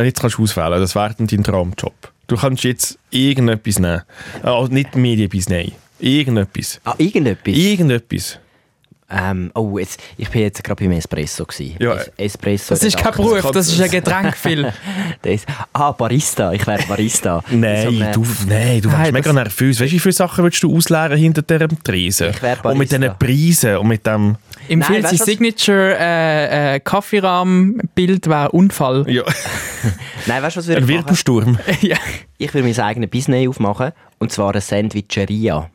du jetzt kannst auswählen das wäre dann dein Traumjob. Du kannst jetzt irgendetwas nehmen. Also nicht Medienbusiness, irgendetwas. Ah, irgendetwas? Irgendetwas. Ähm, oh, jetzt, ich bin jetzt gerade beim Espresso. Gewesen. Ja. Es Espresso. Das ist kein. Beruf, das ist ein Getränk, Phil. Das, ah, Barista. Ich wäre Barista. Nein, So eine- du, nein, du Nein, wärst mega nervös. Weißt du, wie viele Sachen willst du ausleeren hinter diesem Tresen? Ich wär Und mit Barista. diesen Preisen und mit dem... Im weißt sein Signature äh, äh, Kaffeerahmenbild wäre Unfall. Ja, Nein, weißt du, was würde ein? Wirbelsturm. ja. Ich würde mein eigenes Business aufmachen. Und zwar eine Sandwicheria.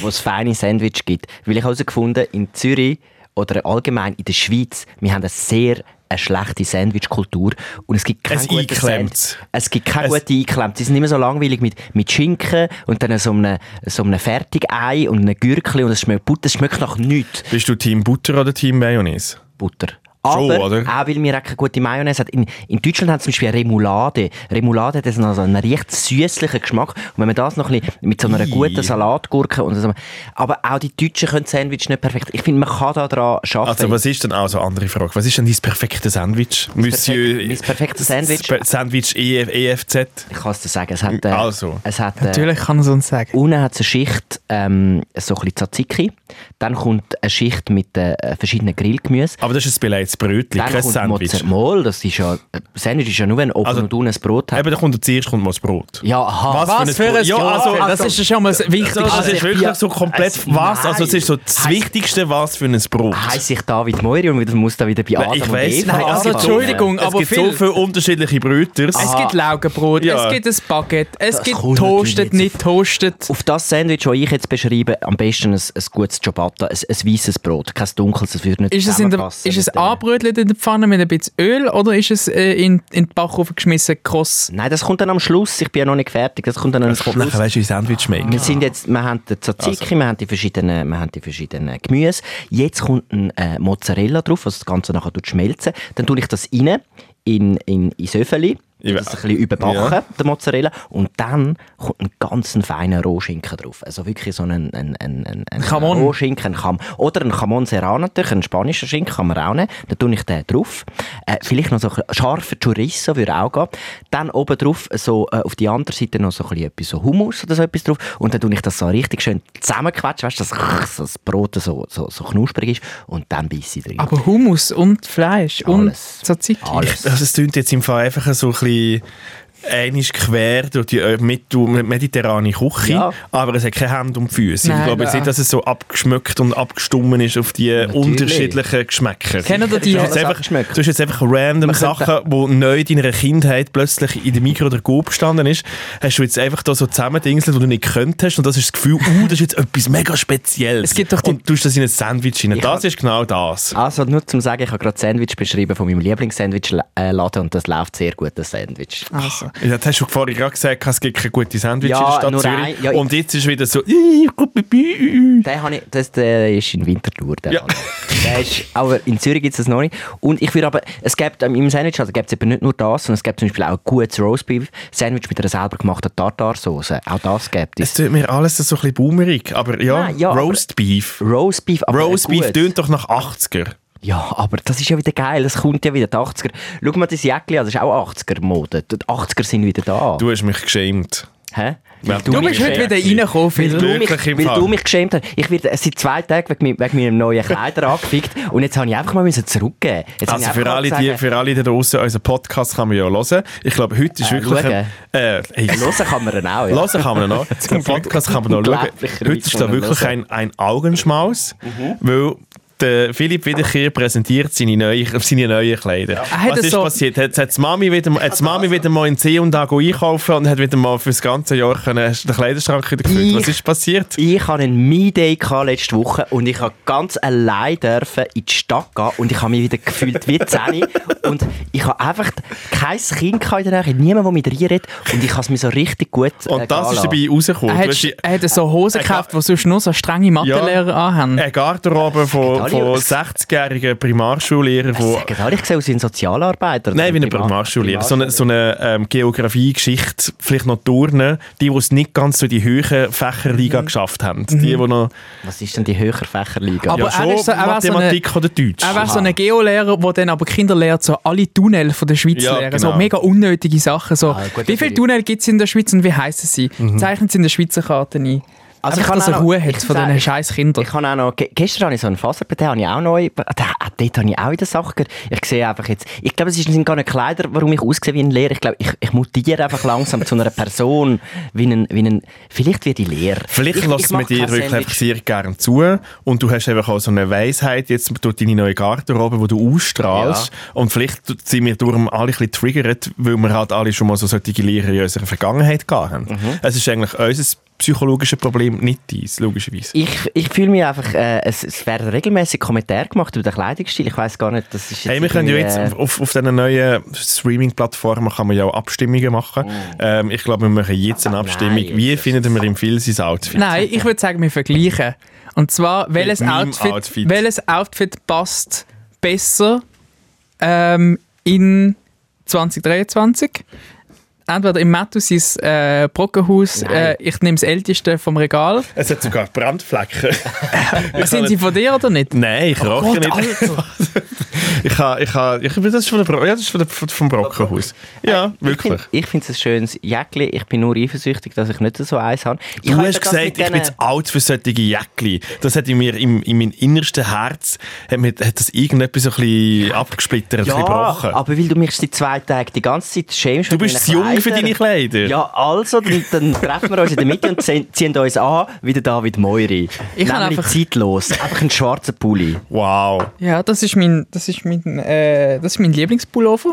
Wo es feine Sandwich gibt. Weil ich habe herausgefunden, in Zürich oder allgemein in der Schweiz, wir haben eine sehr eine schlechte Sandwich-Kultur und es gibt kein Ein gutes eingeklemmtes. Sand- Es gibt kein Es- gutes eingeklemmtes. Sie sind immer so langweilig mit, mit Schinken und dann so einem, so einem Fertigei und einem Gürkli und es schmeckt Butter. Es schmeckt nach nichts. Bist du Team Butter oder Team Mayonnaise? Butter. Schon, Aber oder? auch weil wir auch keine gute Mayonnaise hat. In, in Deutschland hat zum Beispiel Remoulade. Remoulade hat also einen recht süßlichen Geschmack. Und wenn man das noch ein bisschen mit so einer guten Salatgurke und so. Aber auch die Deutschen können Sandwich nicht perfekt. Ich finde, man kann da dran arbeiten. Also was ist denn, also andere Frage, was ist denn dein perfektes Sandwich? Monsieur... mein perfektes Sandwich? Sandwich E- EFZ? ich kann es dir sagen. Es hat, äh, Also. es hat, äh, Natürlich kann er es uns sagen. Unten hat es eine Schicht ähm, so ein bisschen Tzatziki. Dann kommt eine Schicht mit äh, verschiedenen Grillgemüse. Aber das ist ein beleidigtes Brötchen, Dann kein kommt Sandwich. Mozzarella. Das ist ja, äh, Sandwich ist ja nur, wenn oben Also- und unten ein Brot hat. Eben, da kommt zuerst kommt mal das Brot. Ja, aha. Was für ein Ja, also, Das ist ja schon mal das Wichtigste. Also, das ist Also, wirklich ja, so komplett es- was, also es ist so das Nein. Wichtigste, was für ein Brot. Heißt sich David Moiri und wieder- muss da wieder bei Adam ich weiss nicht, also? Entschuldigung, es aber gibt so viel- viele unterschiedliche Bröters. Es gibt Laugenbrot, Ja. es gibt ein Baguette, es Das gibt natürlich nicht toasted. Auf das Sandwich, das ich jetzt beschreibe, am besten ein, ein gutes Ciabatta, ein, ein weißes Brot, kein dunkles, das würde nicht Ist es, in der, ist es äh, anbrötelt in der Pfanne mit ein bisschen Öl oder ist es äh, in, in den Backofen geschmissen, kross? Nein, das kommt dann am Schluss. Ich bin ja noch nicht fertig. Das kommt dann am kommt Schluss. nachher, weißt du, wie Sandwich machen. Wir sind jetzt, wir haben den Tzatziki, Also. wir haben die verschiedenen, wir haben die verschiedenen Gemüse. Jetzt kommt ein äh, Mozzarella drauf, was das Ganze nachher schmelzen. Dann tue ich das rein in, in, ins Öffeli. Ja. Das ein bisschen überbacken, Ja. der Mozzarella. Und dann kommt ein ganz feiner Rohschinken drauf. Also wirklich so ein, ein, ein, ein, ein Jamon. Rohschinken. Ein Cham Oder ein Jamon Serrano natürlich, ein spanischer Schinken kann man auch nehmen. Dann tue ich den drauf. Äh, vielleicht noch so ein bisschen scharfer Chorizo würde auch gehen. Dann oben drauf, so, äh, auf die andere Seite noch so ein bisschen etwas so Hummus oder so etwas drauf. Und dann tue ich das so richtig schön zusammenquetschen, weißt du, dass das Brot so, so, so knusprig ist. Und dann beiße ich drin. Aber Hummus und Fleisch und Alles. Tzatziki. Alles. Also es klingt jetzt im Fall einfach so ein bisschen fordi einmal quer durch die äh, mittel- mediterrane Küche, Ja. aber es hat keine Hände und Füße. Nein, ich glaube jetzt nicht, dass es so abgeschmückt und abgestummen ist auf die unterschiedlichen Geschmäcker. Kennt ihr die- du, hast einfach, du hast jetzt einfach random Man Sachen, die neu in deiner Kindheit plötzlich in der Mikro oder Coop gestanden ist, hast du jetzt einfach da so zusammendingselt, die du nicht könntest und das ist das Gefühl, uh, das ist jetzt etwas mega Spezielles. Es gibt doch und du tust das in ein Sandwich rein. Das ist genau das. Also nur zum sagen, ich habe gerade Sandwich beschrieben von meinem Lieblingssandwich-Laden und das läuft sehr gut, das Sandwich. Also. Ja, das hast du vorhin gerade gesagt, es gibt keine guten Sandwich Ja, in der Stadt Zürich. ein- ja, und jetzt ist wieder so, ich, das, der ist in Winterthur. Der, Ja. der ist, aber in Zürich gibt es das noch nicht. Und ich würde aber, es gibt ähm, im Sandwich, also gibt es eben nicht nur das, sondern es gibt zum Beispiel auch ein gutes Roastbeef-Sandwich mit einer selber gemachten Tartarsauce. Auch das gibt Es es. tut mir alles so ein bisschen boomerig, aber ja, Nein, ja, aber- Roast Beef. Roastbeef, aber ein Roast Beef gutes. tönt doch nach 80er. Ja, aber das ist ja wieder geil, es kommt ja wieder die 80er. Schau mal das Jäckchen an, das ist auch 80er-Mode. Die 80er sind wieder da. Du hast mich geschämt. Hä? Ja, Du mich bist heute wieder reingekommen, Weil du, mich, weil du mich geschämt hast. Ich werde seit zwei Tagen wegen, wegen meinem neuen Kleider angefickt und jetzt habe ich einfach mal müssen zurückgeben. Jetzt Also für alle, sagen, die, für alle da draußen, unseren Podcast kann man ja hören. Ich glaube, heute ist Äh, wirklich... Ein, äh, hey, Hören kann man ihn auch, ja. Hören kann man noch. Den Podcast kann man noch schauen. Heute ist da wirklich ein, ein Augenschmaus, Mhm. weil der Philipp Wiederkehr präsentiert seine neuen, seine neuen Kleider. hat Was ist so- passiert? Hat, hat die Mami wieder, hat die Mami wieder mal in C und A einkaufen und hat wieder mal für das ganze Jahr können, den Kleiderschrank wieder gefüllt. Ich- Was ist passiert? Ich hatte einen Me-Day gehabt letzte Woche und ich habe ganz allein dürfen in die Stadt gehen und ich habe mich wieder gefühlt wie 10 und ich habe einfach kein Kind in der Nähe, niemand, der mit reinredet und ich habe es mir so richtig gut äh, Und das ist dabei rausgekommen. Er hat, er hat so Hosen gekauft, die sonst nur so strenge Mathelehrer anhaben. eine Garderobe von, von aus- 60-jährigen Primarschullehrern, die Sagen alle, ich sehe aus wie ein Sozialarbeiter. Nein, wie eine Primar- Primarschullehrer. So eine, so eine ähm, Geografie, Geschichte, vielleicht noch Turnen, die, die es nicht ganz so in die höheren Fächerliga Mhm. geschafft haben. Die, die noch Was ist denn die Höherfächerliga? Aber ja, er schon ist so- er war so eine- Mathematik oder Deutsch. Er wäre so ein Geolehrer, der dann aber Kinder lehrt, so alle Tunnel von der Schweiz Ja, lehren. So genau. mega unnötige Sachen. So, Ah, gut, wie viele. Tunnel gibt es in der Schweiz und wie heißen sie? Zeichnen sie in der Schweizer Karte ein. Also ich dass kann er Ruhe hat ich von diesen scheiß Kindern. Ich habe auch noch, ge gestern habe ich so einen Faser, den habe ich auch neu, da, dort habe ich auch in der Sache gehört. Ich sehe einfach jetzt, ich glaube, es sind gar nicht Kleider, warum ich aussehe wie ein Lehrer. Ich glaube, ich, ich mutiere einfach langsam zu einer Person, wie ein, wie ein vielleicht wie die Lehrer. Vielleicht ich, lässt man dir wirklich Sandwich. einfach sehr gerne zu und du hast einfach auch so eine Weisheit jetzt durch deine neue Garderobe, die du ausstrahlst und vielleicht sind wir darum alle ein bisschen triggert, weil wir halt alle schon mal so solche Lehrer in unserer Vergangenheit gehabt haben. Mhm. Es ist eigentlich unser psychologisches Problem, nicht deins, logischerweise. Ich, ich fühle mich einfach, äh, es, es werden regelmäßig Kommentare gemacht über den Kleidungsstil. Ich weiß gar nicht, das ist jetzt Hey, wir können ja jetzt äh, auf, auf diesen neuen Streaming-Plattformen kann man ja auch Abstimmungen machen. Ähm, ich glaube, wir machen jetzt eine Abstimmung. nein, Wie finden wir im Phil sein Outfit? Nein, ich würde sagen, wir vergleichen. Und zwar, welches Outfit, Outfit. welches Outfit passt besser ähm, in 2023? Entweder im Mattus äh, Brockenhaus, äh, ich nehme das älteste vom Regal. Es hat sogar Brandflecken. Ich Sind sie nicht- von dir oder nicht? Nein, ich rauche Gott, nicht. Ich habe, ich habe, ich, das ist von der, Bro ja, das ist von der, vom Brockenhaus. Ja, wirklich. Ich finde es ein schönes Jäckli. Ich bin nur eifersüchtig, dass ich nicht so eins habe. Ich Du hast gesagt, ich bin zu alt für solche Jäckli. Das hat in mir, im, in meinem innersten Herz, hat, mir, hat das irgendetwas so ein bisschen abgesplittert, ein bisschen Ja, gebrochen. aber weil du mich seit zwei Tagen die ganze Zeit schämst. du bist zu jung für deine Kleider. Ja, also, dann, dann treffen wir uns in der Mitte und ziehen, ziehen uns an wie der David Moiri. Ich Nämlich einfach- zeitlos. Einfach einen schwarzen Pulli. Wow. Ja, das ist mein, das ist mein, äh, das ist mein Lieblingspullover.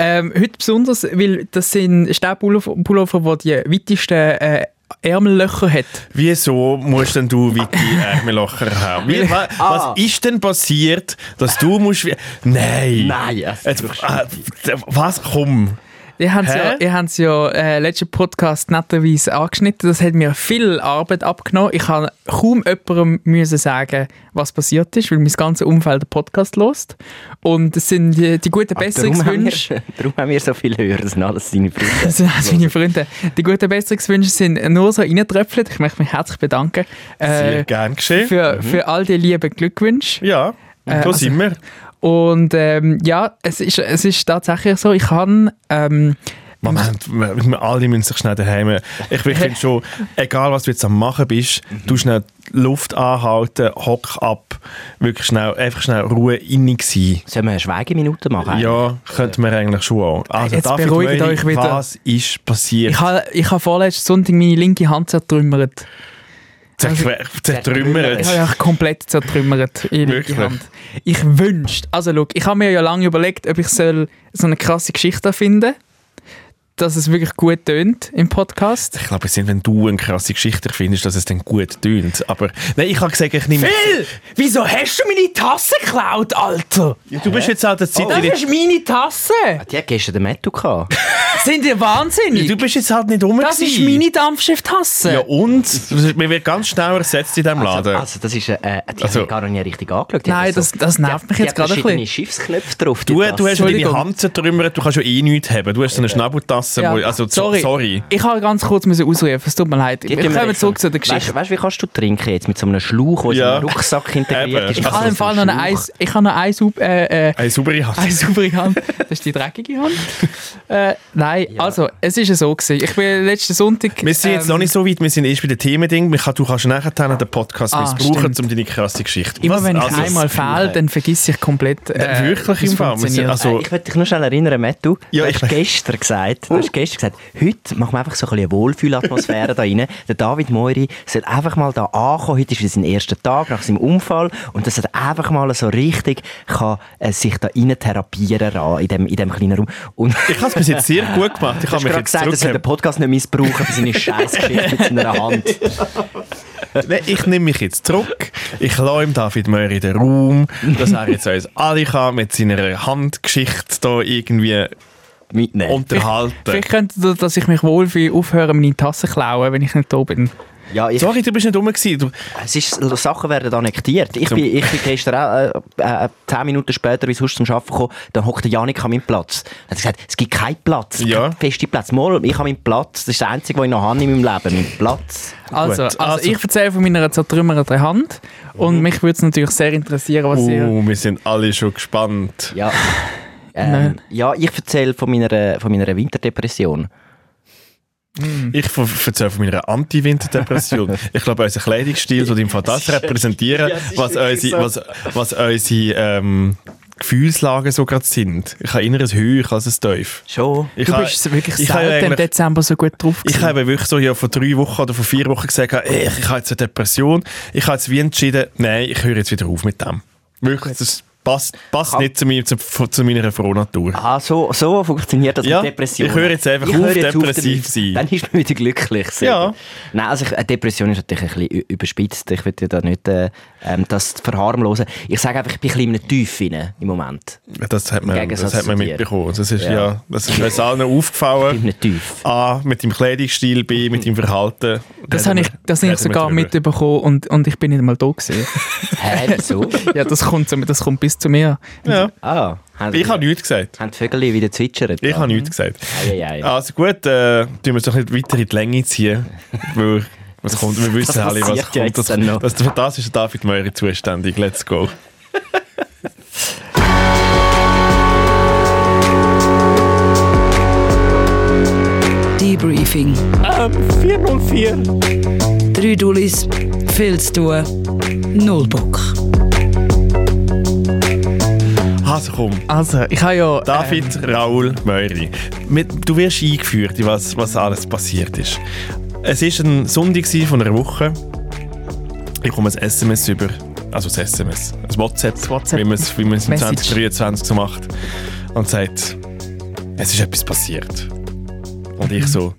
Ähm, heute besonders, weil das sind ist der Pullover, der die weitesten äh, Ärmellöcher hat. Wieso musst denn du weite Ärmellocher haben? Wie, wa, Ah. Was ist denn passiert, dass du musst... Nein. Nein, Jetzt, äh, was? Komm. Ihr habt Hä? ja, ihr habt's ja äh, letzten Podcast netterweise angeschnitten. Das hat mir viel Arbeit abgenommen. Ich kann kaum jemandem müssen sagen, was passiert ist, weil mein ganzes Umfeld den Podcast lost. Und es sind die, die guten Darum haben, Besserungswünsche. wir, darum haben wir so viele Hörer. Das sind alles deine Freunde. Das sind meine Freunde. Die guten Besserungswünsche sind nur so reingetröpfelt. Ich möchte mich herzlich bedanken Sehr äh, gern geschehen. für, für all die lieben Glückwünsche. ja, Äh, da also- sind wir. Und ähm, ja, es ist, es ist tatsächlich so, ich kann... Ähm, Moment, wir- wir alle müssen sich schnell daheim. Ich, ich finde schon, egal was du jetzt am machen bist, du schnell die Luft anhalten, hock ab, wirklich schnell, einfach schnell Ruhe innig sein. Sollen wir eine Schweigeminute machen? Ja, könnte man eigentlich schon auch. Also, Jetzt David beruhigt Möri, euch wieder. was ist passiert? ich habe ich ha vorletzten Sonntag meine linke Hand zertrümmert. Zerquer- Zertrümmert. Ich habe ja komplett zertrümmert in die linke Wirklich? Hand. Ich wünschte, also schau, ich habe mir ja lange überlegt, ob ich soll so eine krasse Geschichte erfinden dass es wirklich gut tönt im Podcast. Ich glaube, es sind, wenn du eine krasse Geschichte findest, dass es dann gut tönt. Aber nein, ich habe gesagt, ich nehme... Phil, wieso hast du meine Tasse geklaut, Alter? Ja, du bist jetzt halt eine Zeit... Das ist meine Tasse. Die hat gestern den Metto gehabt. Sind ihr wahnsinnig? Du bist jetzt halt nicht rum. das ist gewesen. meine Dampfschifftasse. Ja und? Man wird ganz schnell ersetzt in diesem Also, Laden. also das ist, äh, die Also- gar noch nie richtig angeschaut. Die Nein, haben das- das nervt mich jetzt gerade ein bisschen. Schiffsknöpfe drauf. Du, du hast ja deine. Hand zertrümmert, du kannst ja eh nichts haben. Du hast so eine Schnabeltasse, Ja. wo, also so- sorry. sorry. Ich habe ganz kurz müssen ausrufen, es tut mir leid. Kommen jetzt zurück so- zu der Geschichte. Weißt, du, wie kannst du trinken jetzt? Mit so einem Schlauch, der Ja. in so einen Rucksack integriert ist. Ich habe im Fall noch eine. Eis, ich habe noch eine, Sub- äh, äh, Eine saubere Hand. eine saubere Hand. Das ist die dreckige Hand. äh, nein, also, es ist ja so gewesen. Ich bin letzten Sonntag... Wir sind jetzt ähm, noch nicht so weit, wir sind erst bei den Themending. Du kannst nachher den Podcast Ah, missbrauchen, stimmt. um deine krasse Geschichte. Immer Was? wenn ich Also, einmal fehle, dann vergesse ich komplett, äh, wirklich im Fall? Also- Äh, ich möchte dich nur schnell erinnern, Matt, du, Ja, du ich hast gestern gesagt, du hast gestern gesagt, heute machen wir einfach so ein bisschen eine Wohlfühlatmosphäre da rein. Der David Moiri soll einfach mal da ankommen. Heute ist wieder sein erster Tag nach seinem Unfall und dass er einfach mal so richtig kann, äh, sich da rein therapieren kann, in dem, in dem kleinen Raum. Und Ich habe es bis jetzt sehr gut gemacht. Ich habe mich jetzt gesagt, er soll den. Podcast nicht missbrauchen für seine Scheißgeschichte mit seiner Hand. Nein, Ich nehme mich jetzt zurück. Ich lasse ihm David Möri den Raum, dass er jetzt uns alle kann mit seiner Handgeschichte da irgendwie Mitnehmen. unterhalten. Vielleicht könnte, das, dass ich mich wohlfühle, aufhören, meine Tasse zu klauen, wenn ich nicht da bin. Ja, ich, Sorry, du bist nicht rum gewesen. Du, es ist, Sachen werden annektiert. Ich bin, ich bin gestern auch äh, äh, zehn Minuten später, wie sonst zum Arbeiten gekommen, dann hockt der Janik an meinem Platz. Er hat gesagt, es gibt keinen Platz, Ja. festen Platz. Mal, ich habe meinen Platz, das ist der einzige, den ich noch habe in meinem Leben, mein Platz. Also, also, also. ich erzähle von meiner zertrümmerten Hand und mich würde es natürlich sehr interessieren, was ihr... uh, wir sind alle schon gespannt. Ja. Ähm, ja, ich erzähle von meiner, von meiner Winterdepression. Ich ver- erzähle von meiner Anti-Winterdepression. ich glaube, unser Kleidungsstil tut im Fall das repräsentieren, was unsere, was, was unsere ähm, Gefühlslagen so gerade sind. Ich habe inneres Höch als ein Tief. Schon? Ich Du habe- bist wirklich ich habe selten im Dezember so gut drauf Ich gewesen. habe wirklich so ja, vor drei Wochen oder vor vier Wochen gesagt, ey, ich, ich habe jetzt eine Depression. Ich habe jetzt wie entschieden, nein, ich höre jetzt wieder auf mit dem. Wirklich, das passt, passt Kann- nicht zu, mir, zu, zu meiner Frohnatur. Ah, so, so funktioniert das Ja, mit Depression. ich höre jetzt einfach auf, depressiv sein. Dann ist man wieder glücklich. Ja. Nein, also ich, eine Depression ist natürlich ein bisschen überspitzt. Ich will ja da nicht äh, ähm, das verharmlosen. Ich sage einfach, ich bin ein bisschen in einem Tief rein im Moment. Das hat man, das hat man zu mitbekommen. Das ist, ja. Ja. das ist uns allen Ich bin aufgefallen. in einem Tief. A, mit dem Kleidungsstil, B, mit dem Verhalten. Das habe ich, das habe ich sogar mitbekommen und, und ich bin nicht mal da gewesen. Hä, wieso? ja, das kommt, zu, das kommt bis zu mir. Ja. ah, haben, Ich habe nichts gesagt. haben die Vögel wieder zwitschert? Ich habe nichts gesagt. Also gut, äh, tun wir es doch nicht weiter in die Länge ziehen. weil, was kommt, wir wissen alle, was kommt. Das, das, für das ist David Meury zuständig. Let's go. Debriefing. Ähm, 404. Drei Dullis, viel zu tun, null Bock. Also komm. Also, ich habe ja... David Raoul Meury. Du wirst eingeführt, in was, was alles passiert ist. Es war ein Sonntag von einer Woche. Ich komme ein SMS über, also ein SMS, ein WhatsApp, WhatsApp. wie man es im Message. 2023 so macht. Und sagt, es ist etwas passiert. Und ich so,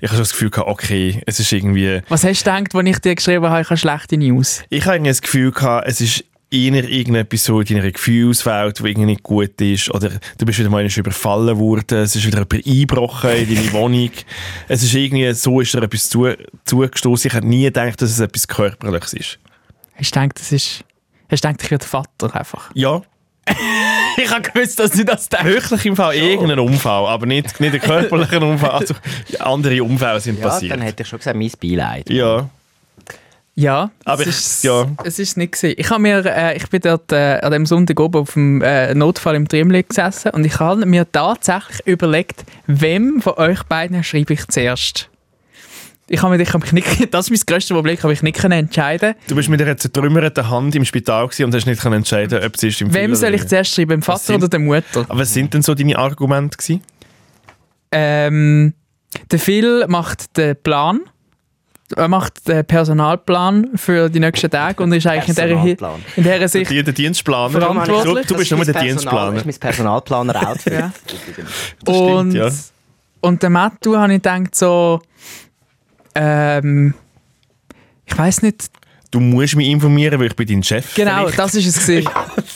ich habe das Gefühl gehabt, okay, es ist irgendwie... Was hast du gedacht, als ich dir geschrieben habe, ich habe schlechte News? Ich habe irgendwie das Gefühl gehabt, es ist eher irgendetwas so in deiner Gefühlswelt, die irgendwie nicht gut ist. Oder du bist wieder mal einmal überfallen worden, es ist wieder jemand eingebrochen in deine Wohnung. Es ist irgendwie, so ist dir etwas zu, zugestoßen. Ich hätte nie gedacht, dass es etwas Körperliches ist. Hast du gedacht, das ist... Hast du gedacht, ich werde Vater einfach? Ja, Ich habe gewusst, dass du das denkst. wirklich im Fall irgendein Unfall, aber nicht, nicht ein körperlicher Unfall. Also andere Unfälle sind Ja, passiert. dann hätte ich schon gesagt, mein Beileid. Ja, Ja, Aber es ist, ja. es ist nicht gewesen. Ich habe mir, äh, ich bin dort äh, an dem Sonntag oben auf dem äh, Notfall im Triemli gesessen und ich habe mir tatsächlich überlegt, wem von euch beiden schreibe ich zuerst. Ich habe mich, ich habe mich nicht, das ist mein grösstes Problem, ich habe mich nicht können entscheiden. du bist mit einer zertrümmerten Hand im Spital und hast nicht können entscheiden, ob es ist im Wem soll ich zuerst schreiben, dem Vater sind- oder der Mutter? Aber was sind denn so deine Argumente gewesen? Ähm, der Phil macht den Plan. Er macht den Personalplan für die nächsten Tage und ist eigentlich in dieser, in dieser Sicht Die, der Dienstplaner. Verantwortlich. Du, du bist nur der Dienstplaner. Das ist mein Personalplaner-Outfit. Ja. Das und, stimmt, ja. und der Mattu habe ich gedacht so, ähm, ich weiß nicht, Du musst mich informieren, weil ich bin dein Chef. genau, vielleicht. das ist es gewesen.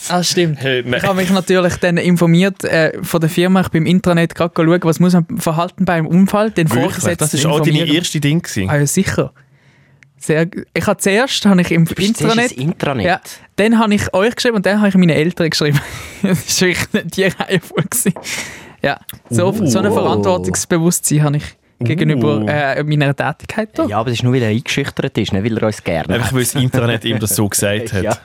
Das stimmt. Hey. Ich habe mich natürlich dann informiert äh, von der Firma, ich bin im Intranet gerade schauen, was muss man verhalten bei einem Unfall, den Wirklich? Vorgesetzten Das ist auch deine erste Ding gewesen. Ah ja, sicher. Sehr, ich habe zuerst habe ich im Du bist Intranet, Intranet. ja, dann habe ich euch geschrieben und dann habe ich meine Eltern geschrieben. das war wirklich nicht die Reihenfolge. gewesen. Ja, so, Uh. so ein Verantwortungsbewusstsein habe ich gegenüber Uh. äh, meiner Tätigkeit. Da. Ja, aber das ist nur, weil er eingeschüchtert ist, nicht weil er uns gerne Einfach weil das Internet ihm das so gesagt hat. Ja.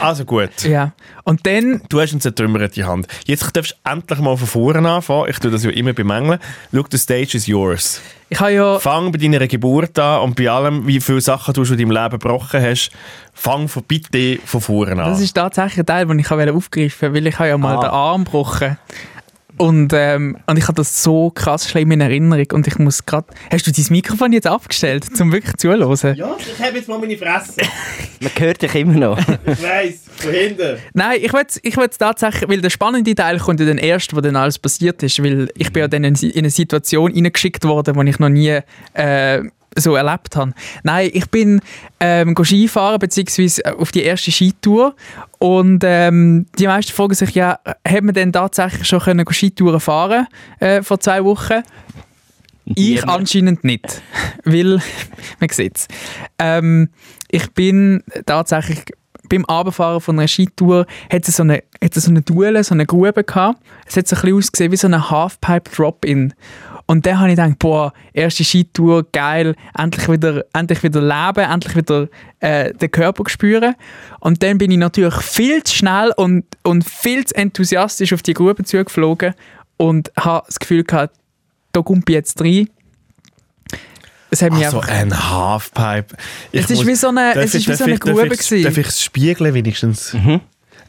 Also gut. Ja. Und dann, Du hast eine zertrümmerte Hand. Jetzt darfst du endlich mal von vorne anfangen. Ich tue das ja immer bemängeln. Look, the stage is yours. ich habe ja, Fang bei deiner Geburt an und bei allem, wie viele Sachen du schon in deinem Leben gebrochen hast, fang von, bitte von vorne an. das ist tatsächlich ein Teil, den ich auch aufgreifen wollte, weil ich habe ja mal Ah. den Arm gebrochen und, ähm, und ich habe das so krass schlimm in Erinnerung und ich muss gerade... Hast du dein Mikrofon jetzt abgestellt, um wirklich zuzuhören? ja, ich habe jetzt mal meine Fresse. Man hört dich immer noch. Ich weiss, von hinten. Nein, ich will ich will's tatsächlich, weil der spannende Teil kommt ja dann erst, wo dann alles passiert ist, weil ich bin ja dann in in eine Situation hineingeschickt worden, die ich noch nie äh, so erlebt habe. Nein, ich bin ähm, go Skifahren, beziehungsweise äh, auf die erste Skitour und ähm, die meisten fragen sich ja, hat man denn tatsächlich schon können go Skitouren fahren äh, vor zwei Wochen? Ich anscheinend nicht, weil, man sieht es. Ähm, ich bin tatsächlich beim Abfahren von einer Skitour hat es so eine, hat es so eine Duelle, so eine Grube gehabt. Es hat so ein bisschen ausgesehen wie so eine Halfpipe-Drop-In. Und dann habe ich gedacht, boah, erste Skitour, geil, endlich wieder, endlich wieder leben, endlich wieder äh, den Körper spüren. Und dann bin ich natürlich viel zu schnell und, und viel zu enthusiastisch auf die Grube zugeflogen und habe das Gefühl gehabt, da kommt ich jetzt rein. Es hat mich Ach so, einfach... ein Halfpipe. Ich Es ist muss- wie so eine- Darf es ich- ist wie darf so eine ich- Grube. Darf ich es spiegeln wenigstens?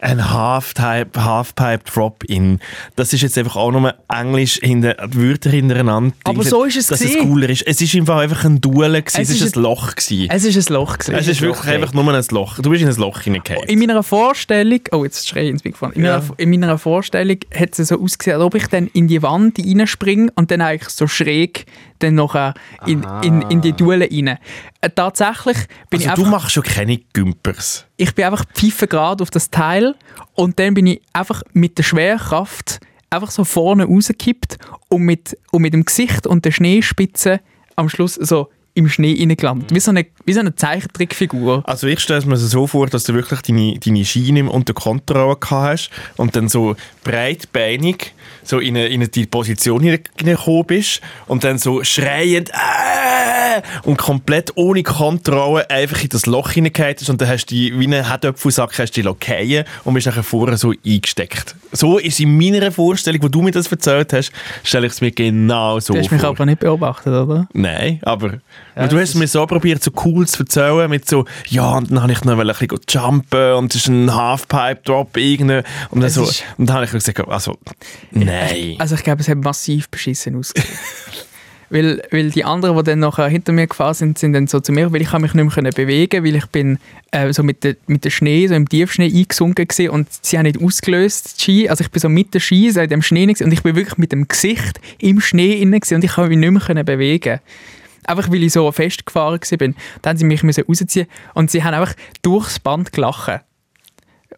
Ein Halfpipe, Halfpipe Drop-In. Das ist jetzt einfach auch nur Englisch hinter, Wörter hintereinander. Aber so ist es Dass es gewesen. cooler ist. Es ist einfach einfach ein Duell gewesen. Es Es, ist ein ein- Loch gewesen. Es ist ein Loch. Gewesen. Es ist wirklich okay. einfach nur ein Loch. Du bist in ein Loch hineingefallen. In meiner Vorstellung, oh jetzt schreie ich ins Mikrofon, in, Ja. meiner, in meiner Vorstellung hat es so ausgesehen, als ob ich dann in die Wand reinspringe und dann eigentlich so schräg dann nachher in, in, in die Duelle rein. Äh, tatsächlich bin ich Also du einfach, machst schon keine Gümpers. ich bin einfach pfeifengrad auf das Teil und dann bin ich einfach mit der Schwerkraft einfach so vorne rausgekippt und mit, und mit dem Gesicht und der Schneespitze am Schluss so im Schnee reingelandet. Wie so eine, wie so eine Zeichentrickfigur. Also ich stelle es mir so vor, dass du wirklich deine, deine Schiene unter Kontrolle gehabt hast und dann so breitbeinig so in, eine, in eine, die Position hineingekommen bist und dann so schreiend äh, und komplett ohne Kontrolle einfach in das Loch hineingefallen hast und dann hast du die, wie einen Herdöpfelsack hast du die Lokeien und bist nachher vorher so eingesteckt. So ist in meiner Vorstellung, wo du mir das erzählt hast, stelle ich es mir genau so Du hast mich vor. aber nicht beobachtet, oder? Nein, aber weil du hast mir so probiert, so cool zu erzählen, mit so, ja, und dann habe ich noch ein bisschen jumpen und es ist ein Halfpipe-Drop irgendwie. Und dann, so, ist- und dann habe ich gesagt, also, nein. Also ich glaube, es hat massiv beschissen ausgesehen. weil, weil die anderen, die dann nachher hinter mir gefahren sind, sind dann so zu mir, weil ich mich nicht mehr bewegen, weil ich bin äh, so mit der mit der Schnee, so im Tiefschnee eingesunken gewesen und sie haben nicht ausgelöst, die Ski. Also ich bin so mit der Ski, so in dem Schnee und ich bin wirklich mit dem Gesicht im Schnee inne gewesen, und ich habe mich nicht mehr können bewegen. Einfach weil ich so festgefahren bin. Dann haben sie mich müssen rausziehen und sie haben einfach durchs Band gelacht.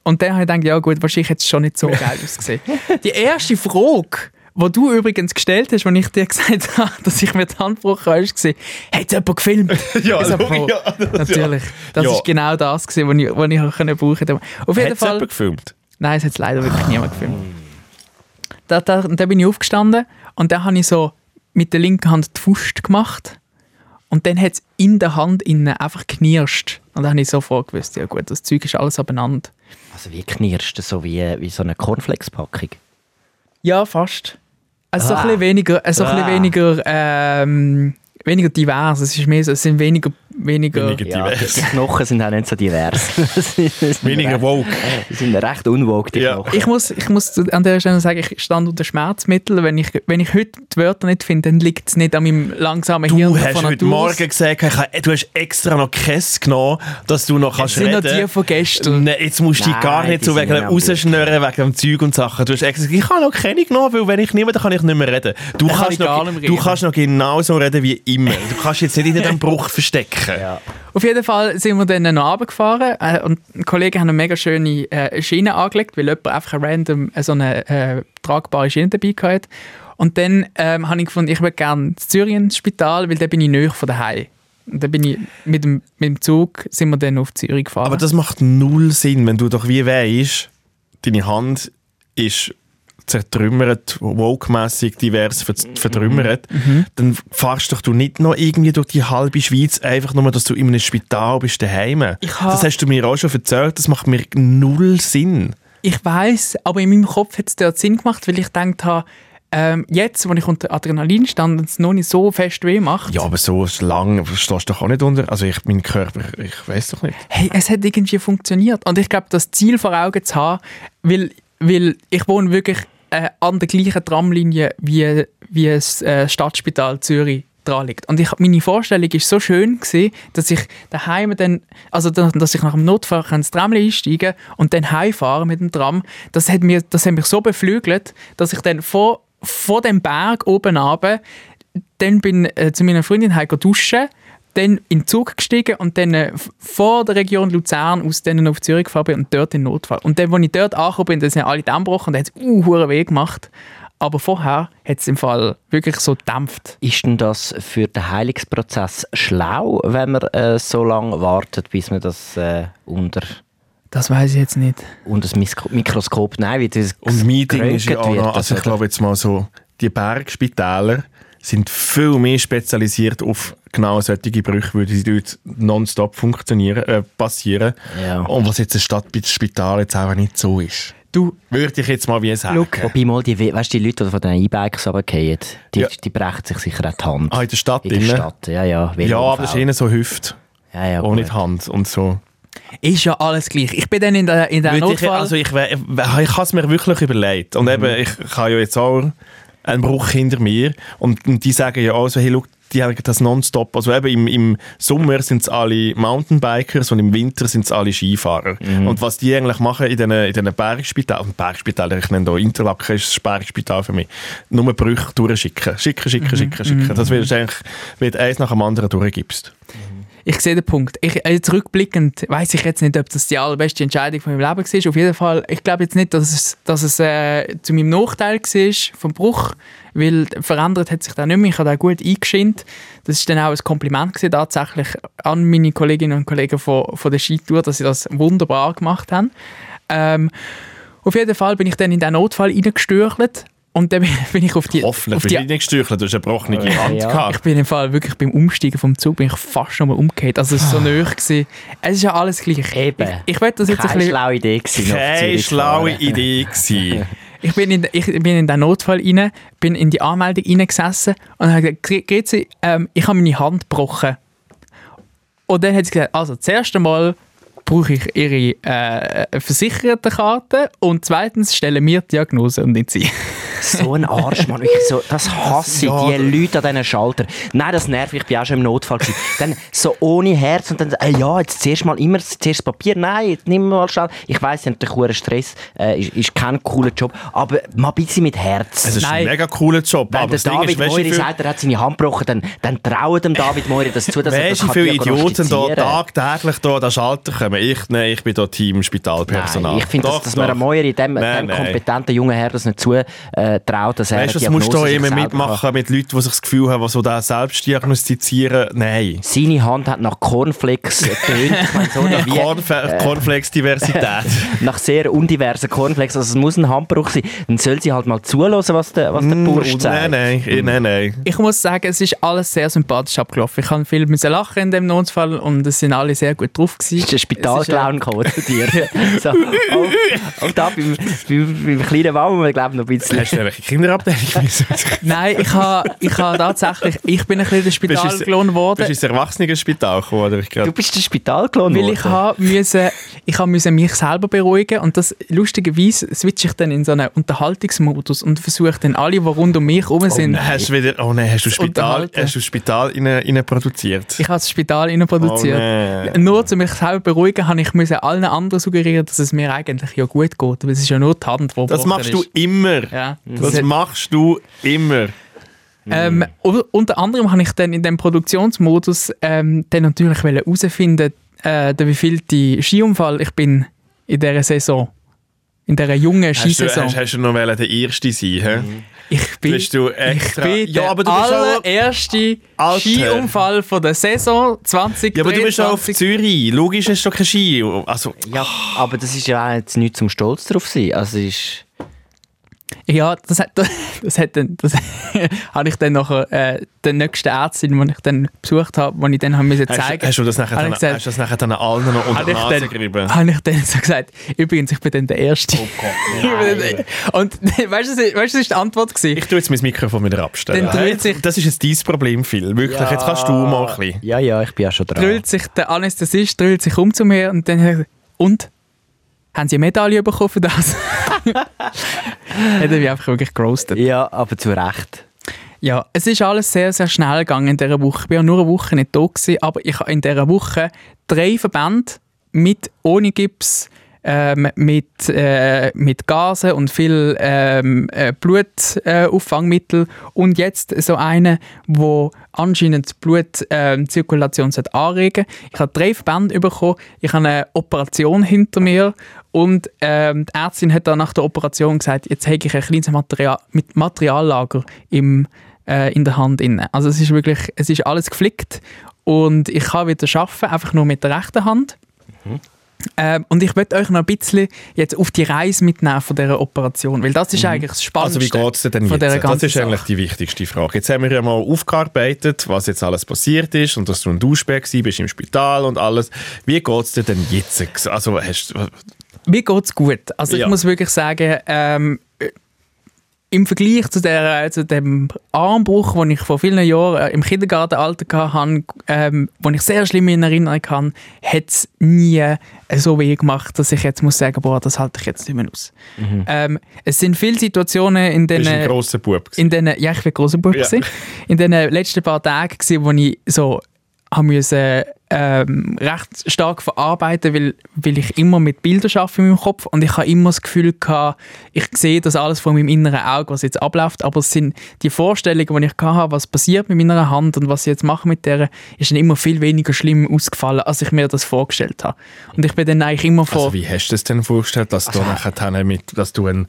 Und dann habe ich gedacht, ja gut, wahrscheinlich es schon nicht so geil ausgesehen. Die erste Frage, die du übrigens gestellt hast, als ich dir gesagt habe, dass ich mir die Hand gebrochen habe, war, hat jemand gefilmt? Ja, Ich so, logisch, boah, ja, das- Natürlich. Das Ja. ist genau das, was ich, was ich brauchen konnte. Auf jeden Hat es Fall... jemand gefilmt? Nein, es hat leider wirklich niemand gefilmt. Da, da, dann bin ich aufgestanden und dann habe ich so mit der linken Hand die Faust gemacht und dann hat es in der Hand innen einfach knirscht. Und dann habe ich sofort gewusst, ja gut, das Zeug ist alles abeinander. Also wie knirscht das so wie, wie so eine Cornflakes-Packung? Ja, fast. Also so Ah. ein bisschen weniger, also so ein bisschen Ah. weniger, ähm, weniger divers. Es ist mehr so, es sind weniger, weniger, Weniger Ja, die, divers. Knochen sind auch nicht so divers. Weniger recht- woke. Die sind recht unwoke, die Ja. Knochen. Ich muss, ich muss an der Stelle sagen, ich stand unter Schmerzmitteln. Wenn ich, wenn ich heute die Wörter nicht finde, dann liegt es nicht an meinem langsamen Hirn Du hast heute. Morgen gesagt, ich habe- du hast extra noch Käse genommen, dass du noch kannst sind noch reden. die von gestern. Nein, jetzt musst du dich gar nicht die so wegen dem rausschnurren, wegen dem Zeug und Sachen. Du hast extra gesagt, ich habe noch keine genommen, weil wenn ich nehme, dann kann ich nicht mehr reden. Du, Dann kannst noch, nicht mehr du reden. kannst noch genauso reden wie immer. Du kannst jetzt nicht in diesem Bruch verstecken. Ja. Auf jeden Fall sind wir dann noch runtergefahren äh, und ein Kollege hat eine mega schöne äh, Schiene angelegt, weil jemand einfach random äh, so eine äh, tragbare Schiene dabei hatte. Und dann ähm, habe ich gefunden, ich würde gerne in Zürich ins Spital, weil da bin ich näher von daheim. Und dann bin ich mit dem, mit dem Zug sind wir dann auf Zürich gefahren. Aber das macht null Sinn, wenn du doch wie weisst, deine Hand ist zertrümmert, woke-mässig divers ver vertrümmert, dann fahrst doch du nicht noch irgendwie durch die halbe Schweiz, einfach nur, dass du in einem Spital bist daheim. Das hast du mir auch schon erzählt, das macht mir null Sinn. Ich weiß, aber in meinem Kopf hat es dort Sinn gemacht, weil ich gedacht habe, ähm, jetzt, wo ich unter Adrenalin stand und es noch nicht so fest weh macht, Ja, aber so lang stehst du doch auch nicht unter. Also ich, mein Körper, ich weiß doch nicht. hey, es hat irgendwie funktioniert. Und ich glaube, das Ziel vor Augen zu haben, weil, weil ich wohne wirklich äh, an der gleichen Tramlinie wie, wie das äh, Stadtspital Zürich dran liegt. Und ich, meine Vorstellung ist so schön gewesen, dass ich daheim dann, also dass ich nach dem Notfall ins Tram einsteigen und dann heimfahren mit dem Tram. Das hat, mir, das hat mich so beflügelt, dass ich dann vor, vor dem Berg oben runter, dann bin äh, zu meiner Freundin heim duschen, dann in den Zug gestiegen und dann äh, vor der Region Luzern aus dann auf Zürich gefahren bin und dort in Notfall. Und dann, als ich dort angekommen bin, dann sind alle Dämme gebrochen und dann hat es uh, hure weh gemacht. Aber vorher hat es im Fall wirklich so gedämpft. Ist denn das für den Heilungsprozess schlau, wenn man äh, so lange wartet, bis man das äh, unter, Das weiß ich jetzt nicht. unter das Mikroskop... Nein, wie das Und mein Ding ist ja auch wird, noch, also ich glaube jetzt mal so, die Bergspitäler sind viel mehr spezialisiert auf genau solche Brüche, die dort nonstop funktionieren, äh, passieren. Ja. Und was jetzt ein Stadtspital jetzt auch nicht so ist. Du, Würde ich jetzt mal wie sagen. Look. Wobei mal die, weißt, die Leute, die von den E-Bikes runterfallen, die, Ja. die brechen sich sicher auch die Hand. Ah, in der Stadt in der? Stadt, ja, ja. Ja, aber das ist eher so Hüft, ja, ja, gut. nicht Hand und so. ist ja alles gleich. Ich bin dann in der, in der Würde ich, Notfall... also ich, wär- ich habe es mir wirklich überlegt. Und eben, ich, ich habe ja jetzt auch einen Bruch hinter mir. Und, und die sagen ja auch so, hey, look, die haben das nonstop. Also eben im, im Sommer sind es alle Mountainbikers und im Winter sind es alle Skifahrer. Und was die eigentlich machen in diesen, in diesen Bergspitälern, und Bergspitäler, ich nenne da Interlaken, ist das Bergspital für mich, nur Brüche durchschicken. Schicken, schicken, schicken, schicken. Das wird eigentlich, wird eins nach dem anderen durchgibst. Ich sehe den Punkt. Ich, äh, zurückblickend weiß ich jetzt nicht, ob das die allerbeste Entscheidung von meinem Leben war. Auf jeden Fall, ich glaube jetzt nicht, dass es, dass es äh, zu meinem Nachteil war vom Bruch, weil verändert hat sich dann nicht mehr. Ich habe da gut eingeschint. Das ist dann auch ein Kompliment gewesen, tatsächlich an meine Kolleginnen und Kollegen von, von der Skitour, dass sie das wunderbar gemacht haben. Ähm, auf jeden Fall bin ich dann in den Notfall reingestürchelt und dann bin ich auf die... Hoffentlich auf bist die du nicht gestürchelt, du hast eine gebrochene Hand ja. gehabt. ich bin im Fall wirklich beim Umsteigen vom Zug bin ich fast noch mal umgekehrt. Also es war so nahe. Gewesen. Es ist ja alles gleich. Eben. Ich, ich will das jetzt ein Keine bisschen... schlaue Idee gewesen. Keine schlaue. Idee gewesen. Ich bin, in, ich bin in den Notfall rein, bin in die Anmeldung reingesessen und habe gesagt, «Gre- Grezi, ähm, ich habe meine Hand gebrochen. Und dann hat sie gesagt, also das erste Mal brauche ich ihre äh, Versichertenkarte und zweitens stellen wir die Diagnose und nicht sie. So ein Arsch, Mann. Wirklich so, das hasse ich, Ja, die Leute an diesen Schalter. Nein, das nervt mich, ich bin auch schon im Notfall. Gewesen. Dann so ohne Herz und dann, äh, ja, jetzt zuerst mal immer zuerst Papier. Nein, jetzt nimm mal schnell. Ich weiss, sie haben natürlich hohen Stress, äh, ist, ist kein cooler Job, aber mal ein bisschen mit Herz. Es ist Nein. ein mega cooler Job. Wenn aber der David weißt Moiri sagt, er hat seine Hand gebrochen, dann, dann trauen dem David Moiri das zu, dass er das Weißt du, wie kann viele Idioten da diagnostizieren. tagtäglich da an den Schalter kommen? Ich, nein, ich bin da Team Spitalpersonal. Nein, ich finde, dass, dass man einem Moiri, dem, Nein, dem nein. kompetenten jungen Herr, das nicht zutraut, äh, traut, dass er Weißt du, das musst du immer mitmachen mit Leuten, die sich das Gefühl haben, die so da selbst diagnostizieren. Nein. Seine Hand hat nach Cornflakes getönt. Ich meine, so Cornf- Cornflakes-Diversität. nach sehr undiversen Cornflakes. Also es muss ein Handbruch sein. Dann soll sie halt mal zulassen, was der, was der Bursch nein, sagt. nein, nein, nein. Ich muss sagen, es ist alles sehr sympathisch abgelaufen. Ich habe viel müssen lachen in dem Notfall und es sind alle sehr gut drauf gewesen. Ist der Spitalclown gekommen zu dir? so, oh, oh, da beim, beim, beim kleinen Waum, wir glauben noch ein bisschen. Hast du welche Kinderabteilung? Bist Nein, ich habe ich ha tatsächlich, ich bin ein bisschen ins Spital du ins- gelohnt worden. du ins Erwachsenenspital gekommen? Oder ich Du bist der Spitalclown Weil ich habe müssen, ich müssen mich selber beruhigen und das lustigerweise switche ich dann in so einen Unterhaltungsmodus und versuche dann alle, die rund um mich herum Oh sind, nein, hast du wieder, oh nein, hast du Spital, hast du Spital rein, produziert? ich habe das Spital rein produziert. Oh. Nur um mich selber beruhigen, habe ich müssen allen anderen suggerieren, dass es mir eigentlich ja gut geht, weil es ist ja nur die Hand, die Das machst du ist. immer. Ja, Das hat- machst du immer. Ähm, u- unter anderem habe ich dann in dem Produktionsmodus ähm, dann natürlich herausfinden, äh, der wievielte Skiunfall ich bin in dieser Saison. In dieser jungen Hast du, Skisaison. hast, hast du noch wollen der Erste sein? hä? Ich bin, Bist du extra- ich bin Ja, der aber du bist auch- allererste Alter. Skiunfall von der Saison 2023. Ja, aber du bist auch auf Zürich. Logisch du doch kein Ski. Also, Ja, aber das ist ja auch jetzt nicht zum Stolz drauf sein. Also ist... Ja, das hat, das hat dann, das habe ich dann nachher äh, den nächsten Ärztin, den ich dann besucht habe, wo ich dann haben müssen zeigen hast du das nachher, dann, gesagt- hast du das nachher dann allen noch unter habe die ich, Nase dann, gerieben? habe ich dann so gesagt, übrigens, ich bin dann der Erste. Dann der- Und weißt du, weißt, du, was ist die Antwort gewesen? Ich tue jetzt mein Mikrofon wieder abstellen. Dann dreht sich- das ist jetzt dein Problem, Phil. Wirklich, jetzt kannst du mal ein bisschen. Ja, ja, ich bin ja schon dran. Drüllt sich der Anästhesist drüllt sich um zu mir und dann und? Haben Sie eine Medaille bekommen für das? hat er mich einfach wirklich gerostet. Ja, aber zu Recht. Ja, es ist alles sehr, sehr schnell gegangen in dieser Woche. Ich war ja nur eine Woche nicht da, gewesen, aber ich habe in dieser Woche drei Verbände mit ohne Gips ähm, mit, äh, mit Gasen und viel ähm, äh, Blutauffangmittel äh, und jetzt so eine, wo anscheinend die Blutzirkulation ähm, äh, anregen Ich habe drei Verbände bekommen, ich habe eine Operation hinter mir und ähm, die Ärztin hat dann nach der Operation gesagt, jetzt habe ich ein kleines Material, mit Materiallager im, äh, in der Hand. Inne. Also es ist wirklich, es ist alles geflickt und ich kann wieder arbeiten, einfach nur mit der rechten Hand. Mhm. Ähm, und ich möchte euch noch ein bisschen jetzt auf die Reise mitnehmen von dieser Operation, weil das ist mhm. eigentlich das Spannendste. Also wie geht es denn jetzt? Das ist eigentlich die wichtigste Frage. Jetzt haben wir ja mal aufgearbeitet, was jetzt alles passiert ist und dass du ein Duschbär bist im Spital und alles. Wie geht es dir denn jetzt? Also hast, mir geht es gut. Also ja. ich muss wirklich sagen, ähm, im Vergleich zu, der, zu dem Armbruch, den ich vor vielen Jahren äh, im Kindergartenalter hatte, ähm, wo ich sehr schlimm in Erinnerung kann, hat es nie so weh gemacht, dass ich jetzt muss sagen, boah, das halte ich jetzt nicht mehr aus. Mhm. Ähm, es sind viele Situationen, in denen... Du ein grosser Bub. In denen, ja, ich war ein grosser Bub. Ja. In den letzten paar Tagen, wo ich so haben müssen ähm, recht stark verarbeiten, weil, weil ich immer mit Bildern arbeite in meinem Kopf und ich habe immer das Gefühl gehabt, ich sehe das alles vor meinem inneren Auge, was jetzt abläuft, aber es sind die Vorstellungen, die ich hatte, was passiert mit meiner Hand und was ich jetzt mache mit der, ist dann immer viel weniger schlimm ausgefallen, als ich mir das vorgestellt habe. Und ich bin dann eigentlich immer vor... Also wie hast du das denn vorgestellt, dass du also, nachher mit, dass du ein,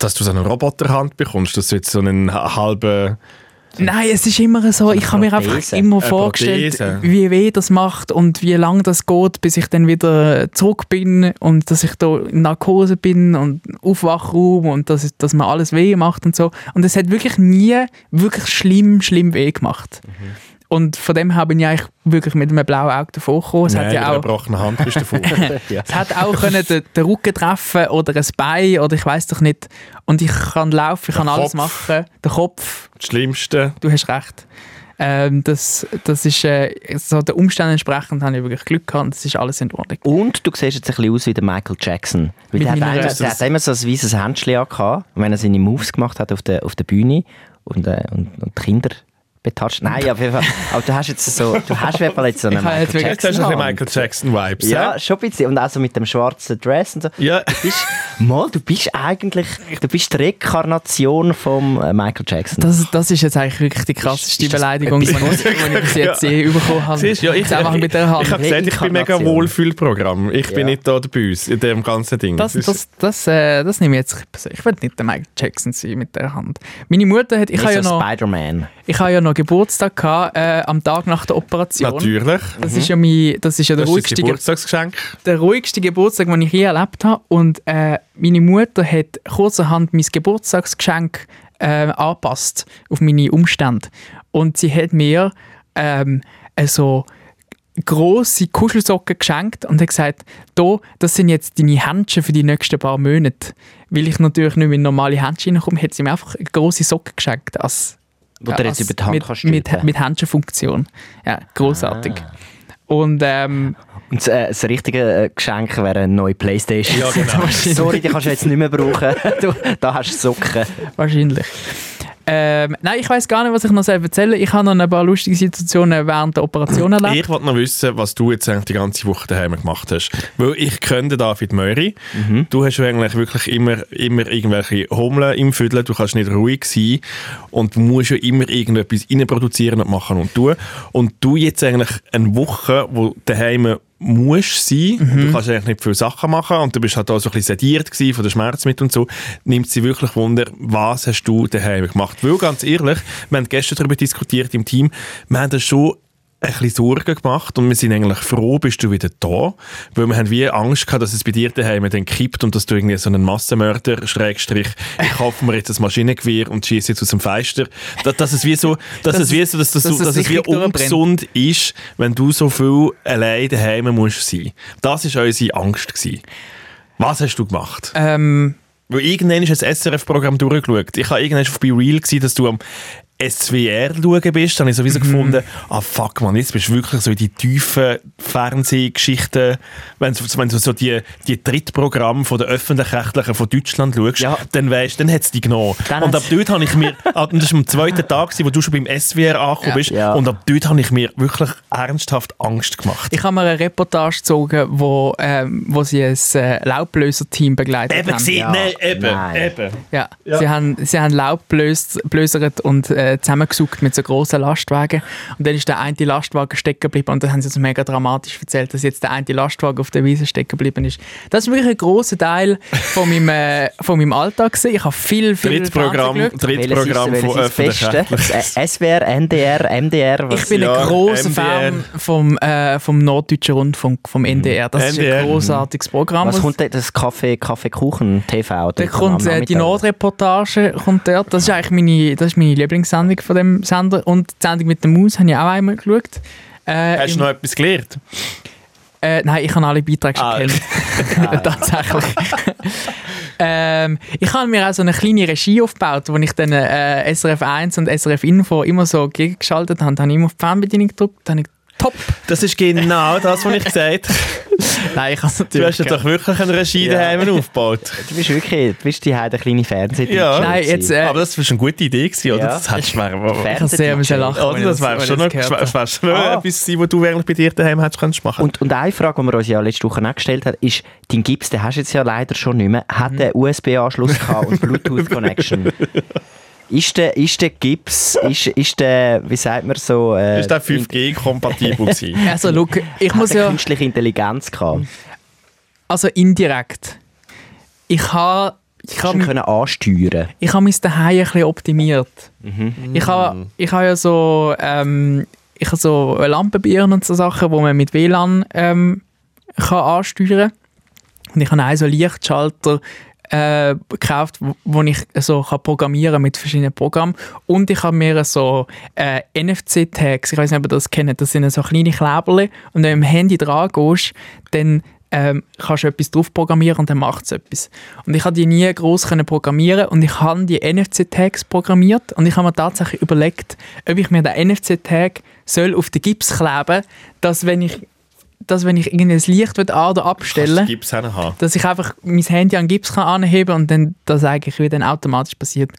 dass du so eine Roboterhand bekommst, dass du jetzt so einen halben Nein, es ist immer so, ich habe mir einfach immer vorgestellt, wie weh das macht und wie lange das geht, bis ich dann wieder zurück bin und dass ich da in Narkose bin und Aufwachraum und dass, dass mir alles weh macht und so. Und es hat wirklich nie wirklich schlimm, schlimm weh gemacht. Mhm. Und von dem her bin ich eigentlich wirklich mit einem blauen Auge davor gekommen. Es Nein, hat ja auch, gebrochene Hand bist davor. es hat auch können den, den, Rücken treffen oder ein Bein oder ich weiß doch nicht. Und ich kann laufen, ich der kann Kopf. alles machen. Der Kopf. Das Schlimmste. Du hast recht. Ähm, das, das ist äh, so der Umständen entsprechend habe ich wirklich Glück gehabt und das ist alles in Ordnung. Und du siehst jetzt ein bisschen aus wie der Michael Jackson. Weil der, hat, einer, der hat immer so ein weißes Händchen angehabt, wenn er seine Moves gemacht hat auf der, auf der Bühne und, äh, und, und die Kinder betatscht. Nein, auf jeden Fall. Aber du hast jetzt so, du hast jetzt so einen Michael Jackson. Jetzt hast du ein Michael Jackson Vibes. Ja, ja, schon ein bisschen. Und auch so mit dem schwarzen Dress und so. Ja. Du bist, mal, du bist eigentlich, du bist die Rekarnation von äh, Michael Jackson. Das, das ist jetzt eigentlich wirklich die krasseste Beleidigung, die ich bis jetzt je bekommen habe. Siehst, ja, ich, ich, ich, mit der Hand. ich habe gesagt, ich bin mega Wohlfühlprogramm. Ich ja. bin nicht da dabei in dem ganzen Ding. Das, das, das, das, äh, das nehme ich jetzt Ich will nicht der Michael Jackson sein mit der Hand. Meine Mutter hat, ich habe ja noch, Spider-Man. Ich habe ja noch Geburtstag gehabt, äh, am Tag nach der Operation. Natürlich. Das mhm. ist ja, mein, das ist ja der, ruhigste Geburtstagsgeschenk. der ruhigste Geburtstag, den ich je erlebt habe. Und äh, meine Mutter hat kurzerhand mein Geburtstagsgeschenk äh, angepasst auf meine Umstände. Und sie hat mir ähm, also grosse Kuschelsocken geschenkt und hat gesagt, da, das sind jetzt deine Händchen für die nächsten paar Monate. Weil ich natürlich nicht mit normalen Händchen reinkomme, hat sie mir einfach grosse Socken geschenkt als wo ja, du jetzt über die Hand mit, kannst mit, mit Händchenfunktion. Ja, großartig. Ah. Und, ähm, und äh, das richtige äh, Geschenk wäre eine neue Playstation. Ja, genau. Sorry, die kannst du jetzt nicht mehr brauchen. Du, da hast du Socken. Wahrscheinlich. Ähm, nein, ich weiß gar nicht, was ich noch erzählen Ich habe noch ein paar lustige Situationen während der Operation erlebt. Ich wollte noch wissen, was du jetzt eigentlich die ganze Woche daheim gemacht hast. Weil ich kenne David Möri. Mhm. Du hast eigentlich wirklich immer, immer irgendwelche Hummeln im Viertel. Du kannst nicht ruhig sein und du musst ja immer irgendetwas produzieren und machen und tun. Und du jetzt eigentlich eine Woche, wo daheim musst sein. Mhm. Du kannst eigentlich nicht viele Sachen machen und du bist halt auch so ein bisschen sediert von den Schmerzmitteln und so. Nimmt sie wirklich Wunder, was hast du daheim gemacht? Weil ganz ehrlich, wir haben gestern darüber diskutiert im Team, wir haben das schon ein bisschen Sorgen gemacht und wir sind eigentlich froh, bist du wieder da, weil wir haben wie Angst gehabt, dass es bei dir daheim dann kippt und dass du irgendwie so einen Massenmörder, Schrägstrich, ich kaufe mir jetzt das Maschinengewehr und schieße jetzt aus dem Fenster, dass, dass es wie so, dass das, es wie so, dass, das, dass, dass es wie ungesund ist, wenn du so viel allein daheim musst sein. Das war unsere Angst gewesen. Was hast du gemacht? Ähm, weil irgendwann ist das SRF-Programm durchgeschaut. Ich habe irgendwann auf «Be Real» gesehen, dass du am SWR schauen bist, dann habe ich sowieso Mhm. gefunden, ah fuck man, jetzt bist du wirklich so in die tiefen Fernsehgeschichten, wenn du, wenn du so die, die Drittprogramme von der Öffentlich-Rechtlichen von Deutschland schaust, Ja. dann weißt dann hat es dich genommen. Dann und ab dort habe ich mir, das war am zweiten Tag, wo du schon beim SWR angekommen Ja. bist, Ja. und ab dort habe ich mir wirklich ernsthaft Angst gemacht. Ich habe mir eine Reportage gezogen, wo, ähm, wo sie ein äh, Laubbläser-Team begleitet Eben haben. gesehen, Ja. nein, eben, Nein. eben. Ja, Ja. Sie, haben, sie haben Laub blös- blösert und äh, zusammengesucht mit so grossen Lastwagen. Und dann ist der eine Lastwagen stecken geblieben und dann haben sie so mega dramatisch erzählt, dass jetzt der eine Lastwagen auf der Wiese stecken geblieben ist. Das ist wirklich ein grosser Teil von meinem, äh, von meinem Alltag. Gewesen. Ich habe viel, viel Drittprogramm. Drittprogramm ist, von ist das? Öffentlich-Rechtlich. Äh, SWR, NDR, MDR? Was? Ich bin Ja, ein grosser MDR. Fan vom, äh, vom Norddeutschen Rundfunk, vom NDR. Das ist NDR. ein großartiges Programm. was kommt? Das Kaffee, Kaffee Kuchen TV? Da kommt äh, die? Nordreportage kommt dort. Das ist eigentlich meine, das ist meine Lieblingssendung von dem Sender. Und die Sendung mit der Maus habe ich auch einmal geschaut. Äh, Hast du noch etwas gelernt? äh, nein, ich habe alle Beiträge schon Ah. kennt. Tatsächlich. ähm, ich habe mir auch so eine kleine Regie aufgebaut, wo ich dann äh, SRF 1 und SRF Info immer so gegengeschaltet habe. Da habe ich immer auf die Fernbedienung gedrückt. Dann habe ich top. Das ist genau das, was ich gesagt habe. Nein, ich habe es Du natürlich hast dir doch wirklich eine Regie Ja. daheim aufgebaut. Du bist wirklich, du bist die eine kleine Fernseh. Ja. Nein, jetzt, äh, Aber das war eine gute Idee, gewesen, oder? Ja. Das hättest du mir... ich habe sehr müssen lachen. Oder wenn ich das wäre schon noch wär schon noch Ah. etwas gewesen, was du während bei dir daheim hättest können machen Und, und eine Frage, die wir uns ja letzte Woche auch gestellt haben, ist, dein Gips, den hast du jetzt ja leider schon nicht mehr, hat der USB-Anschluss gehabt und Bluetooth-Connection? Ist der, ist der Gips, ist, ist der, wie sagt man so... Äh, Ist der 5G-kompatibel gewesen? Also, look, ich hat muss ja... künstliche Intelligenz gehabt? Also indirekt. Ich habe ich habe können ansteuern ich habe mein Daheim ein bisschen optimiert. Mhm. Ich habe ich habe ja so ähm, ich habe so Lampenbirnen und so Sachen, wo man mit WLAN ähm, kann ansteuern. Und ich habe auch so Lichtschalter äh, gekauft, wo, ich so kann programmieren mit verschiedenen Programmen. Und ich habe mir so äh, NFC-Tags, ich weiß nicht, ob ihr das kennt, das sind so kleine Kleberle. Und wenn du im Handy dran gehst, dann ähm, kannst du etwas drauf programmieren und dann macht es etwas. Und ich habe die nie groß können programmieren und ich habe die NFC-Tags programmiert und ich habe mir tatsächlich überlegt, ob ich mir den NFC-Tag soll auf den Gips kleben, dass wenn ich dass wenn ich irgendein Licht an- oder abstellen es haben. dass ich einfach mein Handy an den Gips kann anheben und dann das eigentlich wie dann automatisch passiert.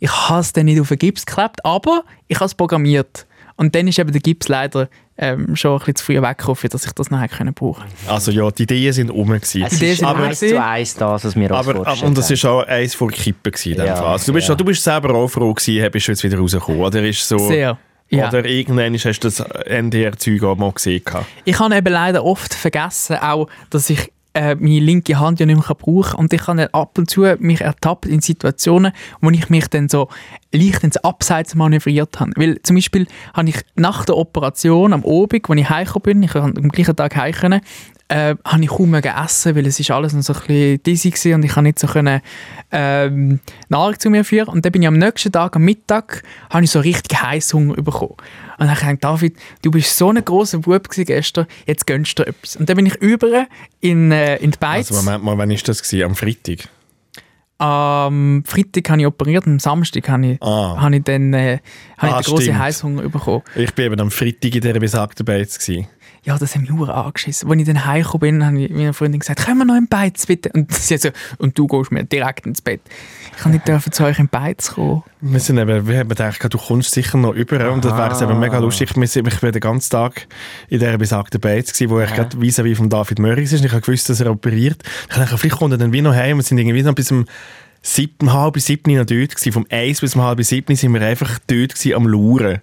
Ich habe es dann nicht auf den Gips geklebt, aber ich habe es programmiert. Und dann ist eben der Gips leider ähm, schon ein bisschen zu früh weggekommen, dass ich das nachher können brauchen Also ja, die Ideen sind rum. Gewesen. Es Idee ist sind eins zu eins das, was wir uns Aber, aber, vorgestellt und das haben. ist auch eins vor Kippen gewesen, Ja. Also, du, bist, ja. du bist selber auch froh gewesen, bist du jetzt wieder rausgekommen. Oder ist so... Sehr. Ja. Oder irgendwann hast du das NDR-Zeug auch mal gesehen. Ich habe eben leider oft vergessen, auch, dass ich äh, meine linke Hand ja nicht mehr brauchen. Und ich habe ab und zu mich ertappt in Situationen, wo ich mich dann so leicht ins Abseits manövriert habe. Weil zum Beispiel habe ich nach der Operation am Abend, als ich heimgekommen bin, ich konnte am gleichen Tag heim äh, habe ich kaum gegessen, weil es ist alles noch so ein bisschen dizzy gewesen und ich konnte nicht so können, ähm, Nahrung zu mir führen. Und dann bin ich am nächsten Tag, am Mittag, habe ich so richtig Heißhunger bekommen. Und dann habe ich gedacht, David, du bist so ein grosser Bub gestern, jetzt gönnst du dir etwas. Und dann bin ich über in, äh, in die Beiz. Also Moment mal, wann war das? Gewesen? Am Freitag? Am Freitag habe ich operiert, am Samstag habe ich, Ah. habe ich dann äh, habe Ah, ich den grossen. Heißhunger bekommen. Ich bin eben am Freitag in dieser besagten Beiz. gewesen. Ja, das hat mich hure angeschissen. Als ich dann heimgekommen bin, habe ich meiner Freundin gesagt, können wir noch im Beiz bitte? Und sie hat so, und du gehst mir direkt ins Bett. Ich kann nicht dürfen zu euch im Beiz kommen. Wir, sind eben, wir haben gedacht, du kommst sicher noch über und das wäre jetzt eben mega lustig. Ich war den ganzen Tag in dieser besagten Beiz, gewesen, wo ich gerade vis-à-vis von David Mörris ist. Und ich habe gewusst, dass er operiert. Ich dachte, vielleicht kommt er dann wie noch heim. Wir sind irgendwie noch bis um sieben, halb sieben noch dort gewesen. Vom eins bis um halb sieben sind wir einfach dort gewesen, am Lauren.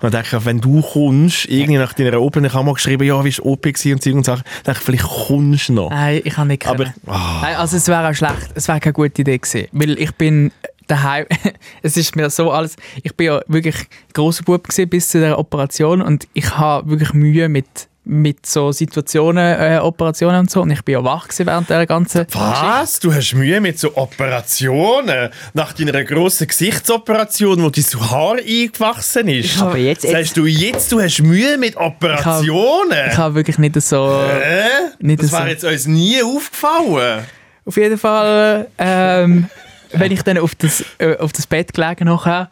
Und ich dachte, wenn du kommst, irgendwie nach deiner OP, ich habe mal geschrieben, ja, wie war OP und Zeug und Sachen. Ich dachte, vielleicht kommst du noch. Nein, ich kann nicht Aber, ah, Nein, also es wäre auch schlecht. Es wäre keine gute Idee gewesen. Weil ich bin daheim, es ist mir so alles, ich bin ja wirklich grosser Bub gewesen bis zu der Operation und ich habe wirklich Mühe mit mit so Situationen, äh, Operationen und so. Und ich bin ja wach während der ganzen Was? Du hast Mühe mit so Operationen? Nach deiner grossen Gesichtsoperation, wo dein Haar eingewachsen ist? Aber jetzt- Sagst du jetzt, du hast Mühe mit Operationen? Ich habe wirklich nicht so... Hä? nicht das so- wäre jetzt uns nie aufgefallen. Auf jeden Fall, ähm, wenn ich dann auf das, äh, auf das Bett gelegen habe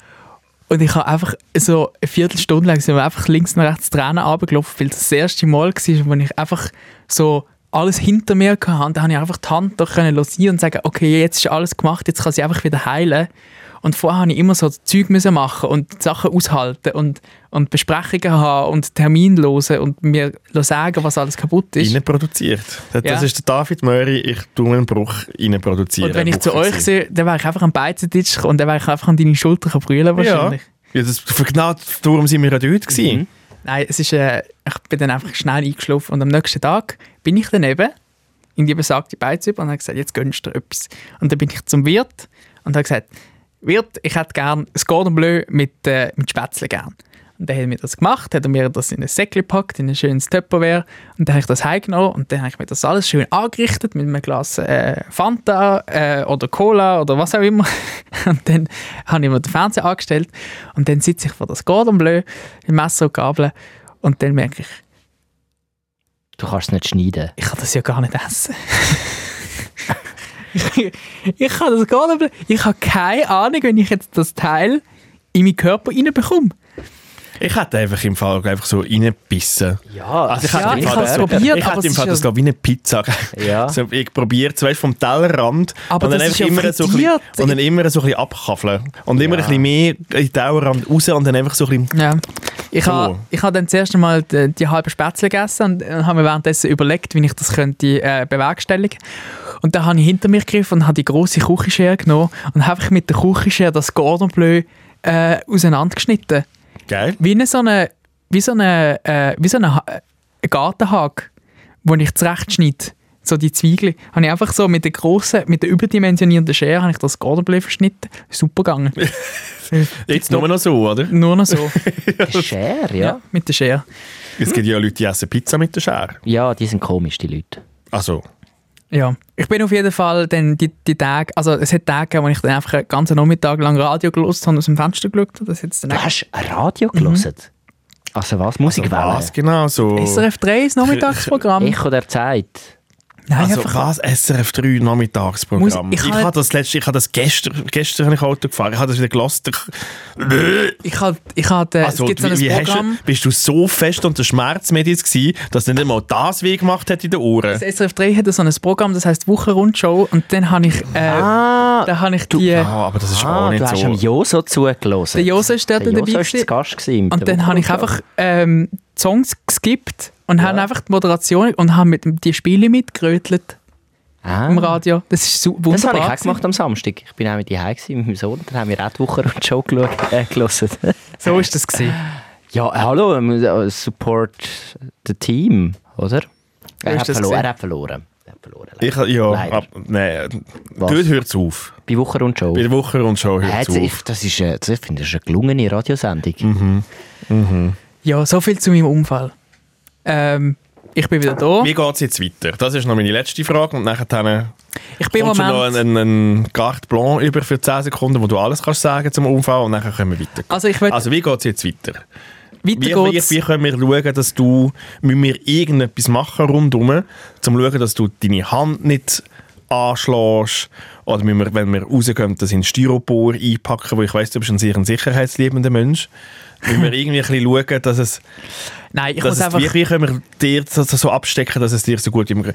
Und ich habe einfach so eine Viertelstunde lang sind wir einfach links und rechts Tränen runtergelaufen, weil das das erste Mal war, wo ich einfach so alles hinter mir hatte. Und dann habe ich einfach die Hand da losieren und sagen, okay, jetzt ist alles gemacht, jetzt kann sie einfach wieder heilen. Und vorher habe ich immer so Zeug müssen machen und Sachen aushalten und, und Besprechungen haben und Termine hören und mir sagen, was alles kaputt ist. Innen produziert. Das Ja. ist der David Möri, ich tue einen Bruch innen produzieren. Und wenn ich zu euch sehe, dann wäre ich einfach am Beizentisch und dann wäre ich einfach an deine Schulter brüllen wahrscheinlich. Ja, ja das, genau darum sind wir ja dort gewesen. Mhm. Nein, es ist, äh, ich bin dann einfach schnell eingeschlafen und am nächsten Tag bin ich daneben in die besagte Beize und habe gesagt, jetzt gönnst du dir etwas. Und dann bin ich zum Wirt und habe gesagt, Wirt, ich hätte gern ein Cordon Bleu mit, äh, mit Spätzle gern. Und dann hat er mir das gemacht, hat er mir das in ein Säckchen gepackt, in ein schönes Tupperware und dann habe ich das heimgenommen und dann habe ich mir das alles schön angerichtet mit einem Glas äh, Fanta äh, oder Cola oder was auch immer. Und dann habe ich mir den Fernseher angestellt und dann sitze ich vor das Cordon Bleu mit Messer und Gabel und dann merke ich, Du kannst es nicht schneiden. ich kann das ja gar nicht essen. ich, ich kann das gar nicht. Ich habe keine Ahnung, wenn ich jetzt das Teil in meinen Körper reinbekomme. Ich hätte einfach im Fall einfach so reingebissen. Ja, Also ich Ja, ich habe es probiert, ich hätte es im Fall ja- das glaube ich wie eine Pizza. Ja. So, ich probiere zuerst vom Tellerrand Aber und dann einfach ist ja immer so ein bisschen, und dann immer so ein bisschen abkaffeln und immer ein bisschen mehr in den Tellerrand raus und dann einfach so ein bisschen Ja. Ich So. habe ich habe dann zuerst einmal die, die halbe Spätzle gegessen und äh, habe mir währenddessen überlegt, wie ich das könnte äh, bewerkstelligen. Und dann habe ich hinter mich gegriffen und habe die große Küchenschere genommen und habe einfach mit der Küchenschere das Cordon Bleu äh, auseinandergeschnitten. Geil. Wie eine, so eine, wie so eine, äh, wie so eine Ha- äh, Gartenhag, wo ich zurechtschneide. So die Zwiebeln. Habe ich einfach so mit der grossen, mit der überdimensionierten Schere habe ich das Cordon Bleu verschnitten. Super gegangen. Jetzt nur noch so, oder? Nur noch so. Die Schere, ja. mit der Schere. Es gibt ja Leute, die essen Pizza mit der Schere. Ja, die sind komisch, die Leute. Also, Ja, ich bin auf jeden Fall dann die, die Tage, also es hat Tage gegeben, wo ich dann einfach einen ganzen Nachmittag lang Radio gelost habe und aus dem Fenster geschaut habe. Das jetzt dann Du hast ein Radio gelesen? Also was? Musikwelle? was genau so? SRF 3, das Nachmittagsprogramm. Echo der Zeit. Nein, Also einfach, was? SRF 3 Nachmittagsprogramm. Muss- ich ich habe- das letzte, ich habe das gestern, gestern habe ich Auto gefahren. Ich habe das wieder gelassen. ich habe, ich habe, Also, es gibt so ein wie, hast Programm, du, bist du so fest unter Schmerzmedis gewesen, dass du nicht einmal das weh gemacht hat in den Ohren? das SRF 3 hat so ein Programm, das heißt Wochenrundshow und dann habe ich, äh, Ah, da habe ich die, Ah, aber das ist ah auch du nicht hast so. am Joso zugelassen. der Joso ist dort Der dabei Joso war zu. Gast. gewesen und der dann habe ich einfach ähm, Songs geskippt und habe einfach die Moderation und habe mit die Spiele mitgerötelt ah. im Radio. Das ist so Das wunderbar. habe ich auch gemacht am Samstag. Ich bin auch mit dir gewesen, mit meinem Sohn. Dann haben wir auch die Woche und Show äh, gehört. So ist das gewesen. ja, hallo, ähm, äh, support the team, oder? Er ist hat, das verloren, er hat verloren. Er hat verloren. Ich, ja, Leider. ab, nein, Was? dort hört es auf. Bei Woche und Show. Bei Woche und schon hört Äh, es das, auf. ich, das ist, äh, das, ich finde, das ist eine gelungene Radiosendung. Mhm. Ja, so viel zu meinem Unfall. Ähm, ich bin wieder da. Wie geht es jetzt weiter? Das ist noch meine letzte Frage und nachher dann Ich bin kommt schon noch Moment... ein, ein, ein Carte Blanc über für 10 Sekunden, wo du alles kannst sagen zum Unfall und nachher können wir weiter. Also ich Also wie geht es jetzt weiter? weiter Wie, wie, geht's. wie können wir schauen, dass du, müssen wir irgendetwas machen rundherum, um zu schauen, dass du deine Hand nicht anschlägst oder müssen wir, wenn wir rausgehen, das in Styropor einpacken, wo ich weiss, du bist ein sehr ein sicherheitsliebender Mensch. Müssen wir irgendwie ein bisschen schauen, dass es, Nein, ich muss einfach... wie, wie können wir dir das so abstecken, dass es dir so gut. Müssen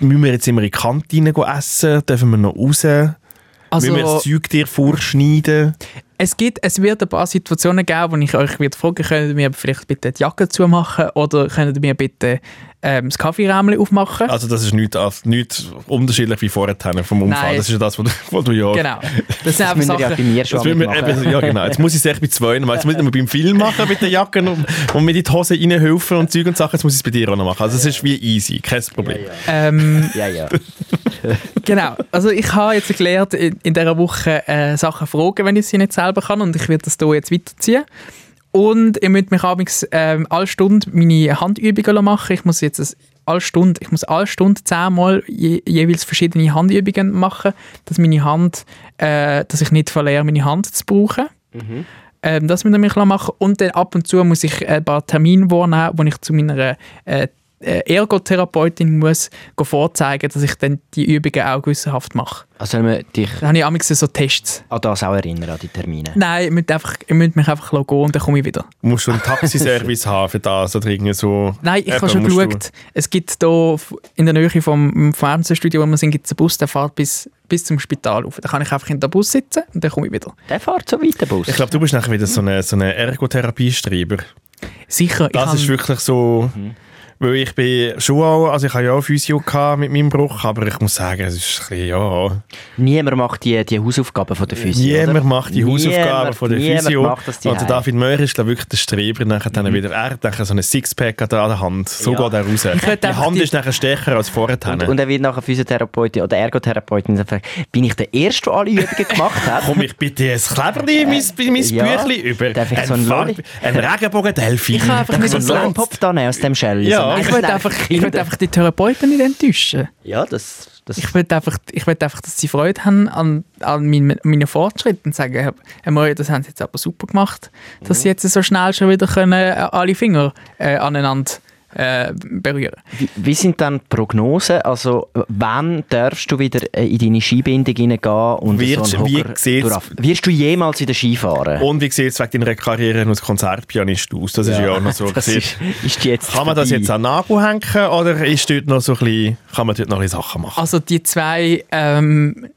wir jetzt immer in die Kantine essen? Dürfen wir noch raus? Also, müssen wir das Zeug dir vorschneiden? es, gibt, es wird ein paar Situationen geben, wo ich euch wieder fragen könnt ihr mir vielleicht bitte die Jacke zumachen oder könnt ihr mir bitte ähm, das Kaffeeräumchen aufmachen? Also das ist nichts, nichts unterschiedlich wie vorher vom Unfall. Nein. Das ist ja das, was du, was du ja... Genau. Das sind Das einfach wir ja Sachen... bei mir Das schon will wir, eben, ja, genau. Jetzt muss ich es echt bei zwei machen. Jetzt muss ich nicht mehr beim Film machen mit den Jacken und, und mir in die Hose reinhelfen und Zeug und Sachen. Jetzt muss ich es bei dir auch noch machen. Also es ist wie easy, kein Problem. Ähm, Ja, ja. genau. Also ich habe jetzt gelernt, in, in dieser Woche äh, Sachen fragen, wenn ich sie nicht selber kann und ich werde das hier jetzt weiterziehen. Und ihr müsst mich abends ähm, alle Stunde meine Handübungen machen. Ich muss jetzt alle Stunde, ich muss alle Stunde zehnmal je, jeweils verschiedene Handübungen machen, dass meine Hand, äh, dass ich nicht verliere, meine Hand zu brauchen. Ähm, das müsst ihr mich machen. Und dann ab und zu muss ich ein paar Termine wahrnehmen, wo ich zu meiner äh, Ergotherapeutin muss go vorzeigen, dass ich dann die Übungen auch gewissenhaft mache. Also wenn dich Dann habe ich amigs so Tests. an das auch erinnern, an die Termine. Nein, ich müsste, einfach, ich müsste mich einfach gehen und dann komme ich wieder. Musst du einen Taxiservice haben für das oder irgendwie so? Nein, ich habe schon du- geschaut. Es gibt hier in der Nähe vom Fernsehstudio, wo wir sind, gibt es einen Bus, der fährt bis, bis zum Spital auf. Da kann ich einfach in den Bus sitzen und dann komme ich wieder. Der fährt so weit, der Bus. Ich glaube, du bist nachher wieder so ein so eine Ergotherapiestreber. Sicher, ich Das ist wirklich so... Weil ich bin schon auch, also ich habe ja auch Physio mit meinem Bruch, aber ich muss sagen, es ist ein bisschen, ja... Niemand macht die, die Hausaufgaben von der Physio, Niemand oder? macht die Hausaufgaben von der Physio. macht das daheim. David Möhr ist wirklich der Streber. Nachher dann wieder, er hat nachher so ein Sixpack an der- an der Hand. So Ja. geht er raus. Die Hand die- ist nachher stärker als vorher. Und, und er wird nachher Physiotherapeutin oder Ergotherapeutin bin ich der Erste, der alle Übungen gemacht hat? Komm ich bitte ein Kleberli in mein, in mein Ja. Büchlein über. Darf ich ein so einen ein Regenbogen-Delfin. Ich habe einfach so einen Lollipop da nehmen aus dem Shell? Ja. Ich will einfach, ich Kinder. will einfach die Therapeuten nicht enttäuschen. Ja, das... das Ich will einfach, ich will einfach, dass sie Freude haben an, an meinen, meinen Fortschritten und sagen, Herr, Moyer, das haben sie jetzt aber super gemacht, dass sie jetzt so schnell schon wieder können, äh, alle Finger äh, aneinander äh, berühren. Wie, wie sind dann die Prognosen? Also, wann darfst du wieder äh, in deine Skibindung hineingehen und Wird- so wie? Wirst du jemals wieder Skifahren? Und wie sieht es wegen deiner Karriere als Konzertpianist aus? Das ist ja auch noch so. das gesehen. ist, ist jetzt Kann man das vorbei. jetzt an den Nagel hängen oder ist dort noch so ein bisschen, kann man dort noch ein bisschen Sachen machen? Also die zwei, ähm,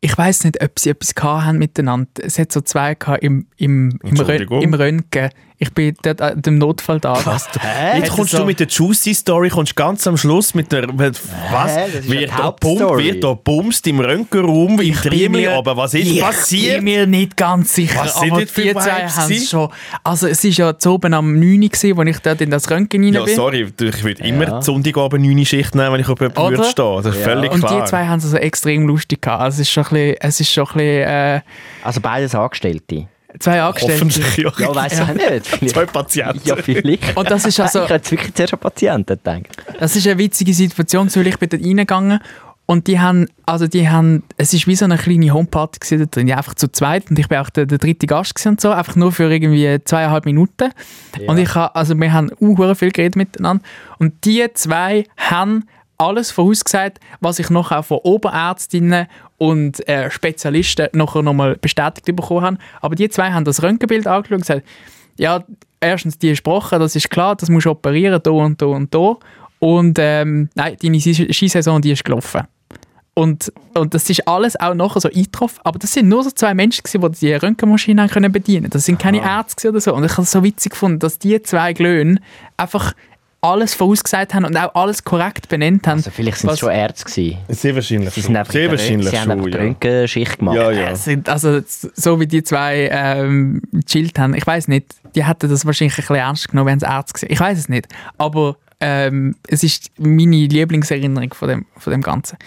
ich weiß nicht, ob sie etwas haben miteinander. Es hat so zwei gehabt im, im, im, Rö Entschuldigung? im Röntgen. Ich bin dort an dem Notfall da. Was? Jetzt Hat kommst so- du mit der Juicy Story, kommst ganz am Schluss mit der. mit- Was? wird, ja da die bumst, Hauptstory. wird da bumst im Röntgenraum im Triemel, aber was ist ich passiert? bin mir nicht ganz sicher. Was sind aber das für die zwei schon. Also es ist ja zu oben am 9 Uhr, als ich dort in das Röntgen rein Ja, bin. sorry, ich würde immer Sonntagabend 9 Uhr Schicht nehmen, wenn ich auf jemanden würde stehen. Das ist völlig Und klar. die zwei haben es also extrem lustig gehabt. Also es ist schon ein bisschen, es ist schon ein bisschen äh, Also beides Angestellte. Zwei Angestellte. Hoffentlich, ja. Ja, weiss ich nicht. Vielleicht- Zwei Patienten. Ja, vielleicht. Und das ist also, ich hätte wirklich zuerst an Patienten gedacht. das ist eine witzige Situation, weil ich bin dort reingegangen und die haben, also die haben, es ist wie so eine kleine Homeparty gewesen da drin, einfach zu zweit und ich bin auch der, der dritte Gast gewesen und so, einfach nur für irgendwie zweieinhalb Minuten. Und ich habe, also wir haben uh, viel geredet miteinander und die zwei haben alles vorausgesagt, was ich noch auch von Oberärztinnen und äh, Spezialisten nachher nochmal bestätigt bekommen habe. Aber die zwei haben das Röntgenbild angeschaut und gesagt, ja, erstens die Sprache, das ist klar, das musst du operieren, da und da und da. Und ähm, nein, deine Ski- Skisaison, die ist gelaufen. Und, und das ist alles auch nachher so eingetroffen. Aber das sind nur so zwei Menschen, gewesen, die die Röntgenmaschine haben können bedienen Das sind keine Ärzte oder so. Und ich habe es so witzig gefunden, dass die zwei Glöhnen einfach alles vorausgesagt haben und auch alles korrekt benannt haben. Also vielleicht sind es Was- schon Ärzte gewesen. Sehr wahrscheinlich Sie, schon. sind einfach Sehr wahrscheinlich sie haben schon, die ja. Röntgenschicht gemacht. Ja, ja. Also so wie die zwei ähm, chillt haben, ich weiß nicht, die hätten das wahrscheinlich ein bisschen ernst genommen, wenn es Ärzte gesehen. Ich weiß es nicht, aber ähm, es ist meine Lieblingserinnerung von dem, von dem Ganzen.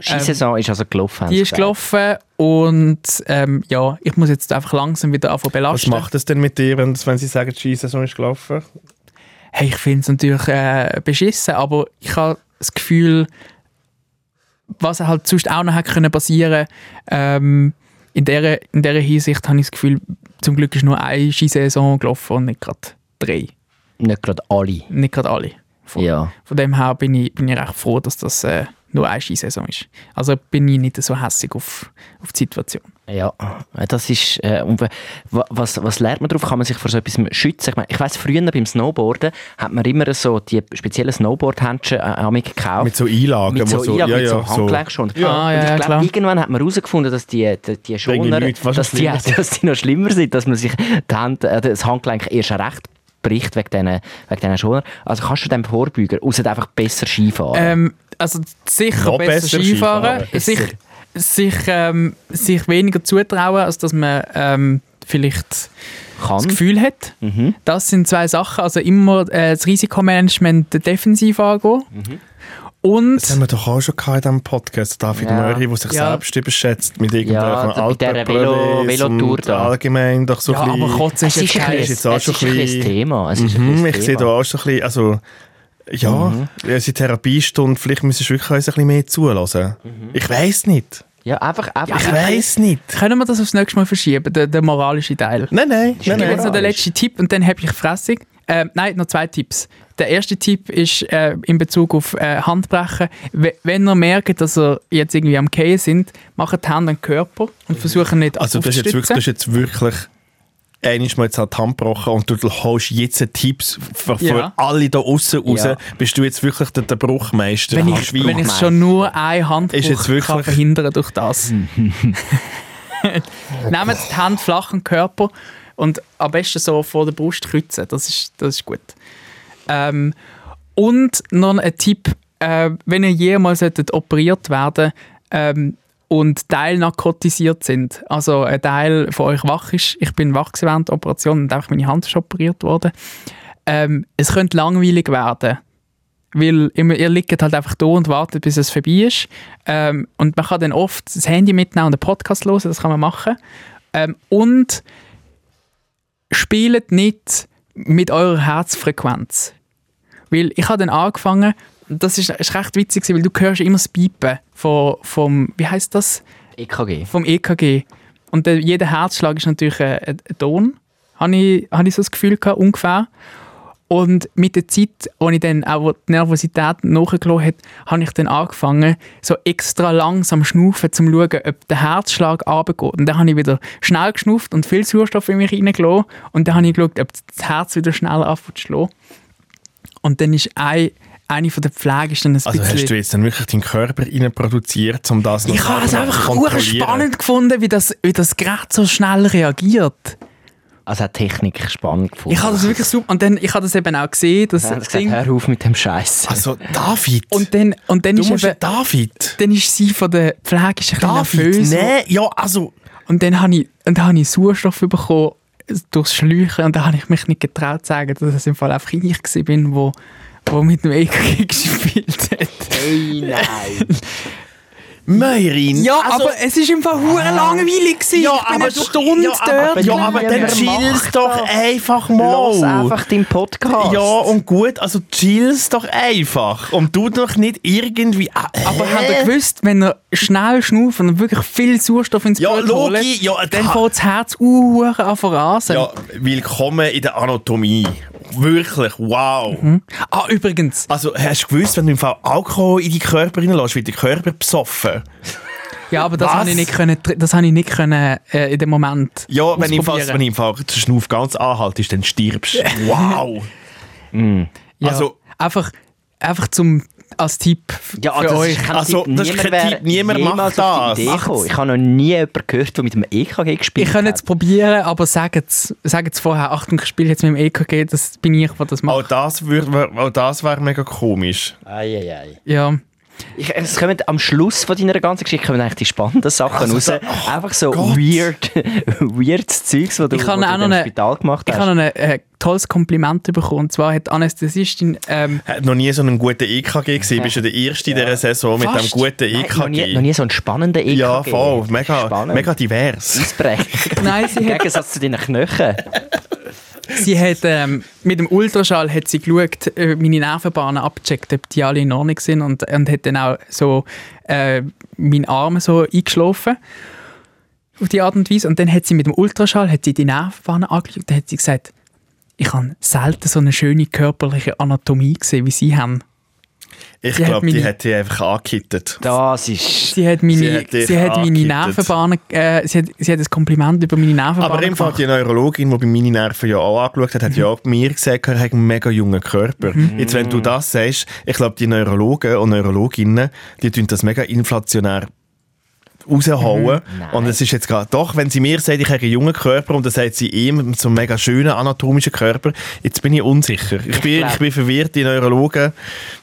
Skisaison ist also gelaufen. Die sie ist gelaufen und ähm, ja, ich muss jetzt einfach langsam wieder anfangen Was belasten. macht es denn mit dir, wenn, wenn sie sagen, die Skisaison ist gelaufen? Hey, ich finde es natürlich äh, beschissen, aber ich habe das Gefühl, was halt sonst auch noch hätte können passieren ähm, in dieser in der Hinsicht habe ich das Gefühl, zum Glück ist nur eine Skisaison gelaufen und nicht gerade drei. Nicht gerade alle. Nicht gerade alle. Von, Ja. von dem her bin ich, bin ich recht froh, dass das äh, nur eine Skisaison ist. Also bin ich nicht so hässig auf, auf die Situation. Ja, das ist. Äh, was, was lernt man darauf? Kann man sich vor so etwas schützen? Ich, meine, ich weiss, früher beim Snowboarden hat man immer so die speziellen Snowboard-Händchen äh, gekauft. Mit so Einlagen. mit so, Einlagen, ja, mit so ja, Handgelenkschoner. Ja. Ah, ja, und ich ja, glaube, klar. irgendwann hat man herausgefunden, dass die, die, die Schoner, dass die, dass die noch schlimmer sind, dass man sich die Hand, äh, das Handgelenk erst recht bricht wegen diesen wegen diesen Schoner. Also kannst du dem vorbeugen, außer einfach besser Skifahren. Ähm, also sicher Noch besser, besser Skifahren. Skifahren. Sich, sich, ähm, sich weniger zutrauen, als dass man ähm, vielleicht das Kann. Gefühl hat. Mhm. Das sind zwei Sachen. Also immer äh, das Risikomanagement defensiv angehen. Und Das haben wir doch auch schon gehabt in diesem Podcast. David Ja. Möri, der sich Ja. selbst überschätzt mit Ja, irgendwelchen mit dieser Velo- und da. allgemein doch so ja, ein aber bisschen... Kotzen Es ist ist, ein ist jetzt auch es schon ist ein ein bisschen Thema. Es ist ein Mhm, bisschen ich sehe da auch so ein bisschen, also ja, Mhm. unsere Therapiestunde, vielleicht müssen wir wirklich uns ein bisschen mehr zulassen. Mhm. Ich weiß nicht. Ja, einfach, einfach Ich weiß nicht. Können wir das aufs nächste Mal verschieben, der, der moralische Teil? Nein, nein, Ich nein, gebe jetzt noch den letzten Tipp und dann habe ich Fressung. Äh, nein, noch zwei Tipps. Der erste Tipp ist äh, in Bezug auf äh, Handbrechen. We- Wenn ihr merkt, dass ihr jetzt irgendwie am Gehen sind, macht die Hände an den Körper und versucht nicht Also das ist jetzt wirklich, das ist jetzt wirklich einmal mal jetzt an die Hand gebrochen und du holst jetzt Tipps für, für Ja. alle da außen raus. Ja. Bist du jetzt wirklich der, der Bruchmeister? wenn ich, wie- wenn ich schon nur ein Handbruch Ist jetzt wirklich- kann verhindern durch das. Nehmt die Hand flach am Körper und am besten so vor der Brust kreuzen. Das ist, das ist gut. Ähm, und noch ein Tipp, äh, wenn ihr jemals operiert werden ähm, und Teil narkotisiert sind, also ein Teil von euch wach ist, ich bin wach während der Operation und einfach meine Hand ist operiert worden, ähm, es könnte langweilig werden. Weil ihr, ihr liegt halt einfach da und wartet, bis es vorbei ist. Ähm, und man kann dann oft das Handy mitnehmen und einen Podcast hören, das kann man machen. Ähm, und spielt nicht mit eurer Herzfrequenz. Weil ich habe dann angefangen, das ist, ist recht witzig, weil du hörst immer das Piepen vom, vom wie heißt das? EKG. vom EKG. Und der, jeder Herzschlag ist natürlich ein, ein, ein Ton, habe ich, habe ich so das Gefühl gehabt, ungefähr. Und mit der Zeit, als ich dann auch die Nervosität nachgelassen habe, habe ich dann angefangen, so extra langsam schnaufen, um zu schauen, ob der Herzschlag runtergeht. Und dann habe ich wieder schnell geschnauft und viel Sauerstoff in mich reingelassen. Und dann habe ich geschaut, ob das Herz wieder schneller anfängt zu schlagen. Und dann ist ein, eine von der Pflege ist dann ein Also bisschen... hast du jetzt dann wirklich deinen Körper rein produziert, um das noch Ich habe es einfach spannend gefunden, wie das, wie das Gerät so schnell reagiert. Also hat Technik spannend gefunden. Ich habe das wirklich super. Und dann, ich habe das eben auch gesehen, das haben sie Ding. gesagt, hör auf mit dem Scheiß. Also David, Und dann, und dann du ist eben, David. dann ist sie von der Pflege ist ein bisschen David, nervös. nein, ja, also Und dann habe ich, und dann habe ich Sauerstoff bekommen durchs Schläuchen und dann habe ich mich nicht getraut zu sagen, dass es im Fall einfach ich gewesen bin, wo, wo mit dem EKG gespielt hat. Hey, nein. Meirin. Ja, also, aber es ist im Fall hure langweilig gewesen. Ja, aber eine Stunde ja, aber- dort. ja, aber dann chill's doch das. einfach Lass mal. einfach deinen Podcast. Ja, und gut, also chill's doch einfach. Und du doch nicht irgendwie... Ah, Aber hä? habt ihr gewusst, wenn er schnell schnauft und wirklich viel Sauerstoff ins Ja, Blut holt, logisch, ja, dann fängt das Herz uh, an verrasen. Ja, willkommen in der Anatomie. Wirklich, wow. Ah, übrigens, Also, hast du gewusst, wenn du im Fall Alkohol in deinen Körper reinlässt, wird der Körper besoffen? Ja, aber das habe ich nicht können, das habe ich nicht können äh, in dem Moment. Ja, wenn Fall, ausprobieren. wenn im Fall der Schnuff ganz anhaltest, dann stirbst du. Wow. Ja, also- einfach, einfach zum als Tipp Ja, für das euch. ist Also, Tipp. das ist kein Tipp. Niemand macht das. Ich habe noch nie jemanden gehört, der mit dem EKG gespielt Ich könnte hat. es probieren, aber sagt es vorher, Achtung, ich spiele jetzt mit dem EKG, das bin ich, der das Auch macht. das, wär- auch das wäre mega komisch. Eieiei. Ja. Ich, es kommen am Schluss von deiner ganzen Geschichte kommen eigentlich die spannenden Sachen Also raus. da- Einfach so Gott. weird, weirdes Zeugs, das du, Ich wo du eine- Spital gemacht Ich hast. habe noch ein äh, tolles Kompliment bekommen. Und zwar hat Anästhesistin ähm, Hat noch nie so einen guten EKG gesehen. Bist du der Erste in dieser Saison mit Fast. einem guten Nein, noch, nie, EKG? noch nie so einen spannenden EKG. ja, voll. Mega, Spannend. mega divers. Ausbrechend. Nein, sie Im Gegensatz zu deinen Knochen. Sie hat ähm, mit dem Ultraschall hat sie geschaut, äh, meine Nervenbahnen abgecheckt, ob die alle in Ordnung sind und, und hat dann auch so äh, meinen Arm so eingeschlafen auf die Art und Weise. Und dann hat sie mit dem Ultraschall hat sie die Nervenbahnen angeschaut und hat sie gesagt, ich habe selten so eine schöne körperliche Anatomie gesehen, wie sie haben. Ich glaube, die hat die einfach angekittet. Das ist... Sie hat meine, Sie hat sie hat meine. Nervenbahnen, äh, sie, hat, sie hat ein Kompliment über meine Nervenbahnen Aber im Fall die Neurologin, die bei meinen Nerven ja auch angeschaut hat, hat ja auch mir gesagt, er hat einen mega jungen Körper. Jetzt, wenn du das sagst, ich glaube, die Neurologen und Neurologinnen, die tun das mega inflationär raushauen. Nein. Und es ist jetzt gerade, doch, wenn sie mir sagt, ich habe einen jungen Körper und dann sagt sie ihm so einen mega schönen anatomischen Körper, jetzt bin ich unsicher. Ich, bin, glaub- ich bin verwirrt, die Neurologen.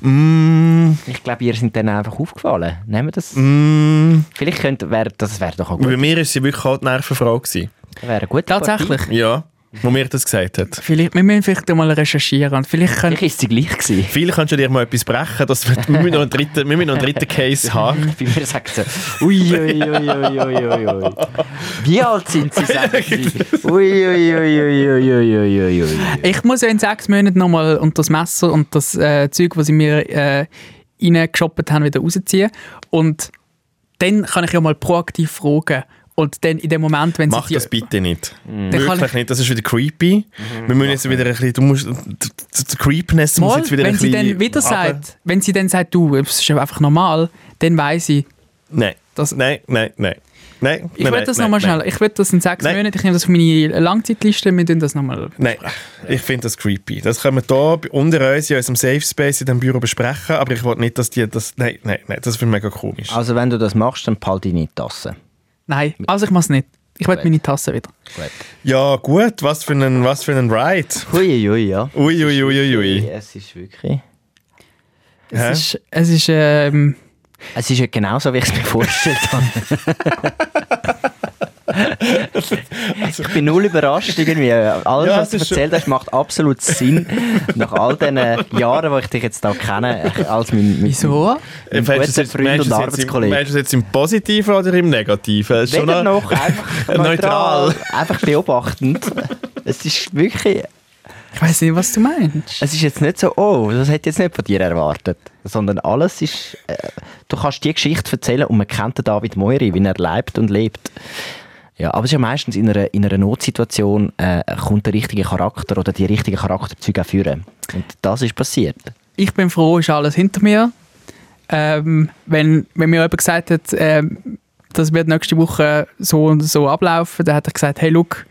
Mm, Ich glaube, ihr sind dann einfach aufgefallen. Nehmen wir das? mm, Vielleicht könnte, wär, das wäre doch auch gut. bei mir ist sie wirklich auch die Nervenfrau gewesen. Das wäre gute Tatsächlich. Partie. Ja, wo mir das gesagt hat. Vielleicht, wir müssen vielleicht mal recherchieren. Vielleicht können, ist sie gleich gewesen. Vielleicht kannst du dir mal etwas brechen. Dass wir, wir, müssen noch einen dritten, wir müssen noch einen dritten Case haben. Bei mir sagt sie, ui, ui, ui, ui, ui, ui. Wie alt sind sie, sagen sie? Ui, ui, ui, ui, ui, ui, ui, ui. Ich muss ja in sechs Monaten nochmal unter das Messer und das äh, Zeug, das sie mir äh, reingeschoppt haben, wieder rausziehen. Und dann kann ich ja mal proaktiv fragen, und dann in dem Moment, wenn Mach sie das die, bitte nicht. Dann kann Wirklich ich- nicht, das ist wieder creepy. Wir müssen jetzt wieder ein bisschen, du musst, die, die, die Creepness muss Mal, jetzt wieder wenn ein sie bisschen dann wieder sagt, wenn sie dann sagt, du, es ist einfach normal, dann weiß ich, Nein, dass nein, nein, nein. Nein, ich will das nochmal schnell, ich will das in sechs Nein. Monaten, ich nehme das auf meine Langzeitliste, wir tun das nochmal. Nein, ich finde das creepy. Das können wir hier unter uns in unserem Safe Space in diesem Büro besprechen, aber ich will nicht, dass die das... Nein, nein, nein, das finde ich mega komisch. Also wenn du das machst, dann behalte deine Tasse. Nein, also ich mache es nicht. Ich will meine Tasse wieder. Gut. Ja, gut, was für ein, was für ein Ride. Hui, ja. Ui, ui, ui, ui, ui. Es ist wirklich... Es Hä? ist, es ist ähm, Es ist ja genauso, wie ich es mir vorgestellt habe. ich bin null überrascht irgendwie. Alles, Ja, was du erzählt hast, macht absolut Sinn. Nach all diesen Jahren, wo ich dich jetzt da kenne, als mein, mein, wieso? mein guter Freund meinst und Arbeitskollege. Meinst du es jetzt im Positiven oder im Negativen? Ist schon Weder noch- einfach Neutral. neutral. Einfach beobachtend. Es ist wirklich... Ich weiß nicht, was du meinst. Es ist jetzt nicht so, oh, das hätte ich jetzt nicht von dir erwartet. Sondern alles ist... Äh, du kannst die Geschichte erzählen und man kennt den David Moiri, wie er lebt und lebt. Ja, aber es ist ja meistens in einer, in einer Notsituation äh, kommt der richtige Charakter oder die richtigen Charakterzüge führen. Und das ist passiert. Ich bin froh, ist alles hinter mir. Ähm, wenn, wenn mir jemand gesagt hat, ähm, das wird nächste Woche so und so ablaufen, dann hat er gesagt, hey, look,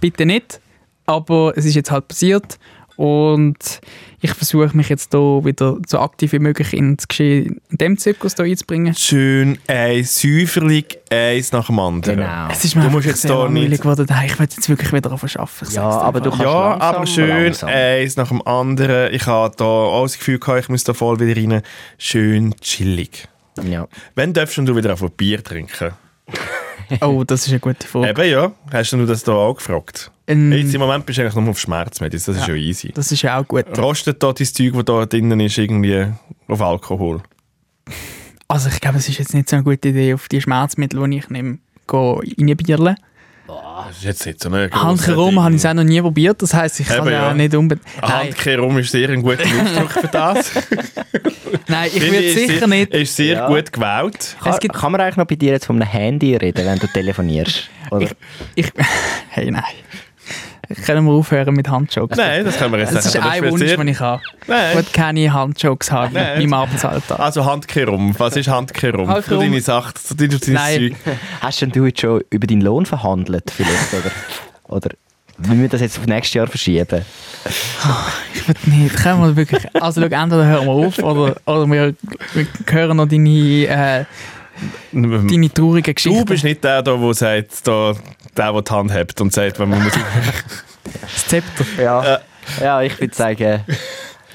bitte nicht. Aber es ist jetzt halt passiert und ich versuche mich jetzt hier wieder so aktiv wie möglich ins Geschehen in dem Zirkus hier einzubringen. Schön ein säuferlich eins nach dem anderen. Genau. Es ist mir Du musst jetzt langweilig nicht- geworden. Ich will jetzt wirklich wieder arbeiten. Ja, aber du kannst Ja, langsam, aber schön langsam. eins nach dem anderen. Ich habe da auch das Gefühl gehabt, ich muss da voll wieder rein. Schön chillig. Ja. Wann darfst du wieder auf ein Bier trinken? Oh, das ist eine gute Frage. Eben ja. Hast du das da auch gefragt? Ähm, Jetzt im Moment bist du eigentlich nur auf Schmerzmedizin, das ist ja easy. das ist ja auch gut. Rostet da dein Zeug, das da drinnen ist, irgendwie auf Alkohol? Also ich glaube, es ist jetzt nicht so eine gute Idee, auf die Schmerzmittel, die ich nehme, go reinbierlen. Das ist jetzt nicht so eine Handkerum habe ich es auch noch nie probiert, das heisst, ich kann Eben, ja ja. nicht unbedingt... Nein, Handkerum ist sehr ein guter Ausdruck für das. nein, ich würde sicher sehr, nicht... Ist sehr Ja. gut gewählt. Kann, Es gibt- kann man eigentlich noch bei dir jetzt von einem Handy reden, wenn du telefonierst? Oder? Ich, hey, nein. Können wir aufhören mit Handjokes? Nein, das können wir jetzt Das ist ein Wunsch, den ich habe. Ich will keine Handjokes haben Nein. in meinem Arbeitsalltag. Also Handkerum. Was ist Handkerum? Für Handkerum. deine Sache, für dein dein Nein. Zeug. Hast denn du jetzt schon über deinen Lohn verhandelt vielleicht? Oder, oder wollen wir das jetzt auf nächstes Jahr verschieben? Ich will nicht. Können wir wirklich... Also schau, entweder hören wir auf oder, oder wir, wir hören noch deine, äh, deine traurigen Geschichten. Du bist nicht der, der, der sagt, da, der, der die Hand hebt und sagt, wenn man muss. das Zepter. Ja, ja ich würde sagen,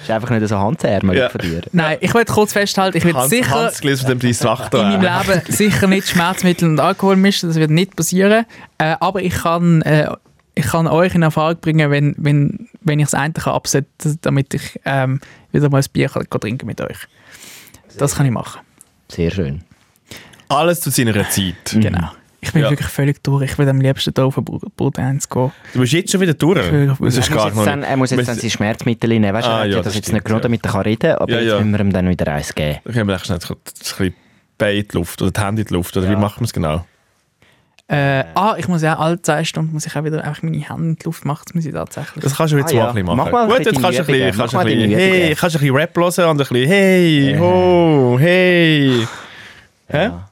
ist einfach nicht so handärmelig Ja. von dir. Nein, ich will kurz festhalten, ich will Hans, sicher... Hans von dem in meinem. Leben sicher nicht Schmerzmittel und Alkohol mischen, das wird nicht passieren. Äh, aber ich kann, äh, ich kann euch in Erfahrung bringen, wenn, wenn, wenn ich das eine kann absetzen damit ich ähm, wieder mal ein Bier kann, kann trinken mit euch. Das kann ich machen. Sehr schön. Alles zu seiner Zeit. Genau. Ich bin Ja. wirklich völlig durch. Ich will am liebsten hier auf den 1 gehen. Du bist jetzt schon wieder durch. Das ist Er muss, gar jetzt dann, nicht. er muss jetzt Wir- dann seine Schmerzmittel nehmen. Weißt du, Ah, er hat ja, das das jetzt stimmt, nicht genug, damit er kann reden aber Ja, jetzt ja. müssen wir ihm dann wieder eins geben. Können wir echt schnell ein bisschen Bein in die Luft oder die Hände in die Luft. Oder wie machen wir es genau? Äh, ah, ich muss ja alle zwei Stunden muss ich auch wieder einfach meine Hände in die Luft machen. Das muss ich tatsächlich. Das kannst du jetzt Ah, mal ja. ein bisschen machen. Mach mal Gut, jetzt kannst du ein bisschen, Übungen. kannst du Mach ein mal bisschen, deine hey, Übungen. kannst du ein bisschen Rap hören und ein bisschen hey, ho, hey. Hä? Ja.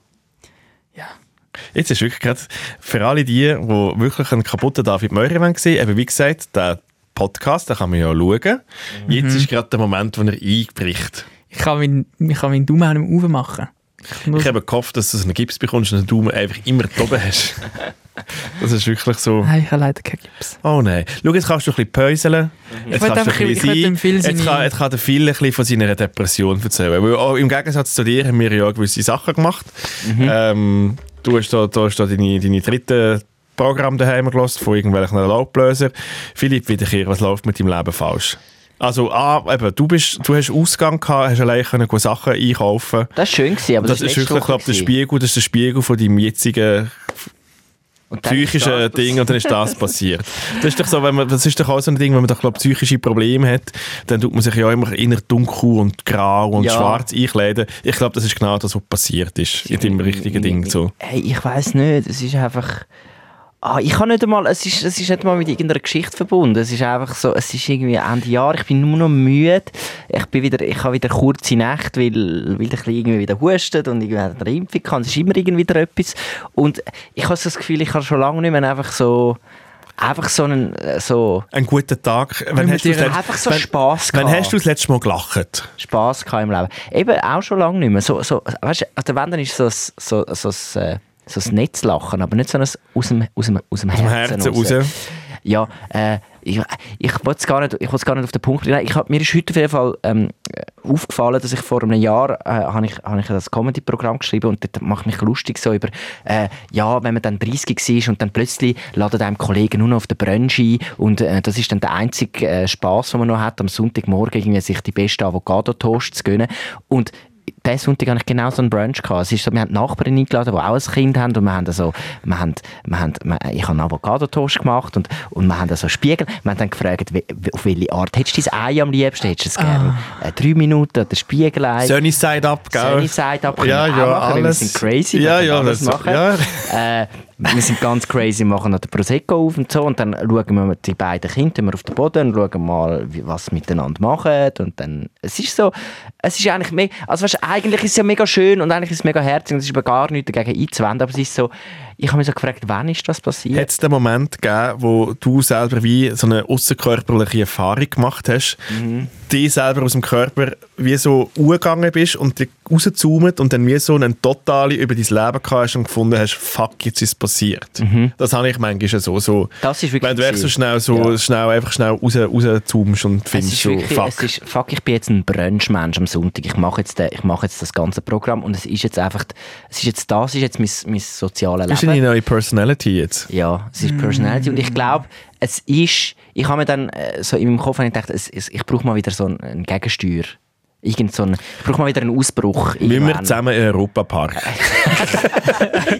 Jetzt ist wirklich gerade für alle die, die wirklich einen kaputten David Möhrer wollen sehen, eben wie gesagt, der Podcast, den kann man ja schauen. Jetzt ist gerade der Moment, wo er einbricht. Ich kann meinen, ich kann meinen Daumen auch nicht mehr aufmachen. Ich Ich habe gehofft, dass du einen Gips bekommst und den Daumen einfach immer da oben hast. Das ist wirklich so... Nein, ich habe leider keinen Gips. Oh nein. Schau, jetzt kannst du ein bisschen päuseln. Jetzt will kannst du ein bisschen sein. Jetzt seine- kann, jetzt kann der Phil ein bisschen von seiner Depression erzählen. Weil auch im Gegensatz zu dir haben wir ja gewisse Sachen gemacht. Ähm, du hast da, da, hast da deine, deine dritte Programm daheim gelassen von irgendwelchen Laubbläser. Philipp, wiederkehr, was läuft mit deinem Leben falsch? Also, ah, eben, du, bist, du hast Ausgang gehabt, hast allein können Sachen einkaufen. Das war schön, gewesen, aber Das, das, ist wirklich, Woche glaub, der. Spiegel, das ist der Spiegel von deinem jetzigen psychische Ding und dann ist das passiert. Das ist doch so, wenn man, das ist doch auch so ein Ding, wenn man doch, glaub, psychische Probleme hat, dann tut man sich ja immer inner dunkel und grau und Ja. schwarz einkleiden. Ich glaube, das ist genau das, was passiert ist in dem richtigen Ding. So. Hey, ich weiß nicht, es ist einfach... Ah, ich kann nicht einmal, es ist, es ist nicht mal mit irgendeiner Geschichte verbunden. Es ist einfach so, es ist irgendwie Ende Jahr, ich bin nur noch müde. Ich bin wieder, ich habe wieder kurze Nächte, weil, weil ich irgendwie wieder hustet und irgendwie eine Impfung kann. Es ist immer irgendwie wieder etwas. Und ich habe so das Gefühl, ich habe schon lange nicht mehr einfach so, einfach so einen, äh, so, Einen guten Tag. Wenn hast du einfach so wenn, Spass Wann gehabt. hast du das letzte Mal gelacht? Spass gehabt im Leben. Eben auch schon lange nicht mehr. So, so, weißt du, also wenn, dann ist so ein, so, so, ein, äh, so ein Netzlachen, aber nicht so ein aus dem, aus dem, aus dem Aus dem Herzen, Herzen raus. Ja, äh, ich, ich wollte es gar nicht, ich gar nicht auf den Punkt bringen. Ich hab, mir ist heute auf jeden Fall ähm, aufgefallen, dass ich vor einem Jahr äh, habe ich, habe ich das Comedy-Programm geschrieben und mache ich mich lustig so über, äh, ja, wenn man dann 30 war und dann plötzlich laden einem Kollegen nur noch auf den Brunch ein und äh, das ist dann der einzige äh, Spaß, den man noch hat, am Sonntagmorgen irgendwie sich die besten Avocado-Toast zu gönnen und diesen Sonntag hatte ich genau so einen Brunch. Gehabt. Es ist so, wir haben Nachbarn eingeladen, die auch ein Kind haben und wir haben also, wir haben, wir haben, ich habe einen Avocado-Toast gemacht und, und wir haben also Spiegel. Wir haben dann gefragt, wie, auf welche Art hättest du dein Ei am liebsten? Hättest du es gerne äh, drei Minuten oder Spiegelei? Sunny Side Up, gell? Sunny Side Up Ja, ja, machen, weil wir alles. sind crazy, Ja, ja, alles das- machen. ja. Äh, wir sind ganz crazy, machen noch den Prosecco auf und so und dann schauen wir die beiden Kinder auf den Boden und schauen mal, wie, was sie miteinander machen und dann, es ist so, es ist eigentlich mega, also weißt, eigentlich ist es ja mega schön und eigentlich ist es mega herzig und es ist aber gar nichts dagegen einzuwenden, aber es ist so, ich habe mich so gefragt, wann ist das passiert? Hat es den Moment gegeben, wo du selber wie so eine außerkörperliche Erfahrung gemacht hast, Mhm. die selber aus dem Körper wie so umgegangen bist und dich rauszoomt und dann wie so einen totale über dein Leben hast und gefunden hast, fuck, jetzt ist es passiert. Das habe ich manchmal so. so Mhm. Das ist wirklich wenn du echt so schnell, so Ja. schnell, einfach schnell raus, rauszoomst und Es findest so, wirklich, fuck. ist, fuck, ich bin jetzt ein Brunchmensch am Sonntag. Ich mache jetzt, den- ich mache jetzt das ganze Programm und es ist jetzt einfach, es ist jetzt das, ist jetzt mein, mein soziales Leben. Deine neue Personality jetzt. Ja, es ist Personality und ich glaube, es ist, ich habe mir dann äh, so in meinem Kopf habe ich gedacht, es, es, ich brauche mal wieder so einen, Gegensteuer. Irgend so einen, ich brauche mal wieder einen Ausbruch. Müssen wir zusammen in den Europapark?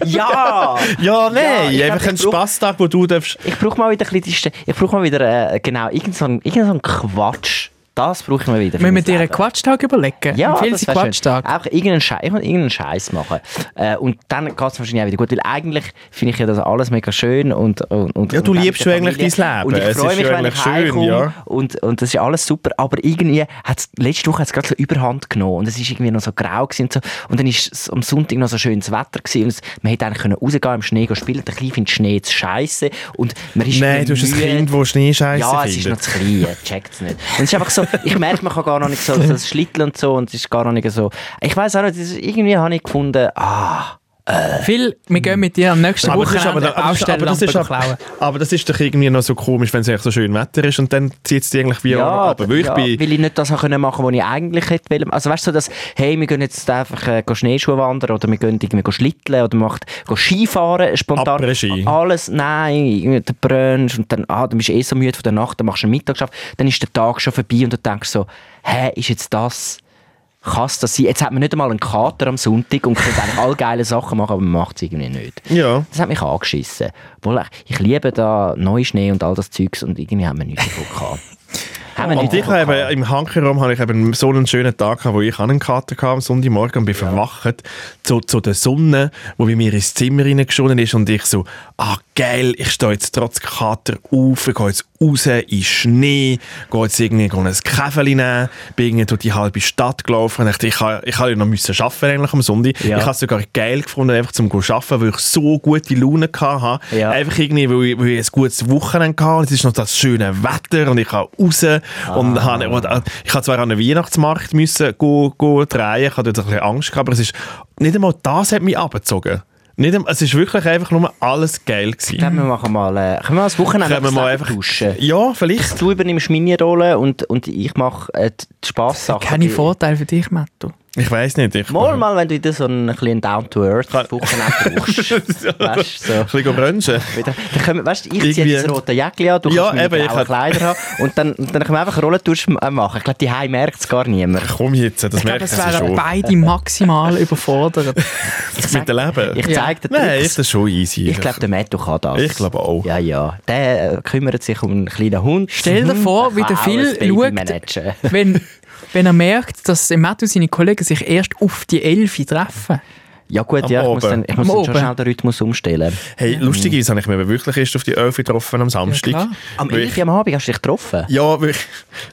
Ja! ja, nein, ich einfach einen Spaßtag, wo du darfst... Ich brauche mal wieder ein bisschen, ich brauche mal wieder, äh, genau, irgend so einen, irgend so einen Quatsch. Das brauche ich mal wieder. Müssen wir dir einen. Quatschtag überlegen? Ja, Empfehlen das. Quatschtag? Auch irgendeinen Scheiß, irgendeinen Scheiß machen. Äh, und dann geht es wahrscheinlich auch wieder gut, weil eigentlich finde ich ja das alles mega schön und, und, und Ja, du und liebst eigentlich dein Leben. Und ich freue mich, wenn ich eigentlich schön, ja. und, und das ist alles super, aber irgendwie hat es, letzte Woche hat es gerade so überhand genommen und es ist irgendwie noch so grau gewesen und so und dann ist es am Sonntag noch so schönes Wetter gewesen und es, man hätte eigentlich können rausgehen im Schnee spielen, der Kleine findet Schnee zu scheiße und man ist Nein, du hast ein. Kind, das Schneescheiße Ja, es ist noch zu klein, checkt es nicht. Und es ist einfach so, ich merke, man kann gar noch nicht so, so das Schlitteln und so, und es ist gar noch nicht so, ich weiß auch nicht, irgendwie habe ich gefunden, ah, Phil, wir gehen mit dir am nächsten Aber aber, Wochenende aber, das, aber, das ist, Baustellenlampen aber, klauen. aber das ist doch irgendwie noch so komisch, wenn es so schön Wetter ist und dann zieht es dich eigentlich wie ja, aber weil ich ja, bin, weil ich nicht das machen, was ich eigentlich hätte wollen. Also weißt du, dass, hey, wir gehen jetzt einfach äh, Schneeschuhe wandern oder wir gehen irgendwie schlitteln oder macht, gehen Skifahren, spontan. Après-Ski. Alles, nein, der Brunch und dann, ah, dann bist du eh so müde von der Nacht, dann machst du einen Mittagsschlaf, dann ist der Tag schon vorbei und du denkst so, hä, ist jetzt das kann es das sein? Jetzt hat man nicht einmal einen Kater am Sonntag und kann eigentlich alle geile Sachen machen, aber man macht es irgendwie nicht. ja. Das hat mich angeschissen. Obwohl, ich- liebe da Neuschnee und all das Zeugs und irgendwie haben wir nichts davon gehabt. haben Und ich habe gehabt. im Hankerraum habe ich eben so einen schönen Tag gehabt, wo ich einen Kater hatte am Sonntagmorgen und bin verwacht zu, zu der Sonne, wo bei mir ins Zimmer reingeschonen ist und ich so, ah geil, ich stehe jetzt trotz Kater auf, ich gehe jetzt raus in Schnee, jetzt irgendwie ein Käfeli nehmen, bin irgendwie durch die halbe Stadt gelaufen ich dachte, ich habe ich habe ja noch müssen arbeiten eigentlich am Sonntag. Ja. Ich habe es sogar geil gefunden, einfach zum zu arbeiten, weil ich so gute Laune hatte. Ja. Einfach irgendwie, weil ich, weil ich ein gutes Wochenende hatte es ist noch das schöne Wetter und ich kann raus Ah. habe, und, äh, ich habe zwar an den Weihnachtsmarkt müssen go, go drehen, ich hatte ein bisschen Angst gehabt, aber es ist, nicht einmal das hat mich abgezogen. Nicht, es ist wirklich einfach nur alles geil gewesen. glaube, wir machen mal, äh, können wir mal das Wochenende Können wir mal einfach duschen? ja, vielleicht. Du übernimmst meine Rolle und, und ich mache äh, die Spaßsachen. Keine Vorteile für dich, Matto. Ich weiß nicht. Ich Mal, mal, wenn du wieder so ein bisschen Down-to-Earth-Wochenende brauchst. weißt du, so. Ein bisschen brunchen. Dann können, weißt, du, ich ziehe Irgendwie- das rote Jäckchen an, du Ja, kannst meine eben, hab- Kleider haben und dann, dann können wir einfach Rollentausch machen. Ich glaube, die Heim merkt es gar niemand. Komm jetzt, das Ich merkt es schon. beide maximal überfordert. Mit dem Leben. Ich Ja. zeige dir Nein, Tricks. ist das schon easy. Ich glaube, der Matto kann das. Ich glaube auch. Ja, ja. Der äh, kümmert sich um einen kleinen Hund. Stell dir vor, wie Der Phil schaut, wenn, wenn er merkt, dass der Matthew seine Kollegen sich erst auf die Elfi treffen. Ja gut, Am ja, ich muss dann, ich muss Am dann schon schnell den Rhythmus umstellen. Hey, lustig ist, habe ich mich wirklich erst auf die 11 getroffen am Samstag. klar. Am Weil 11 Uhr am Abend hast du dich getroffen? Ja, weil ich,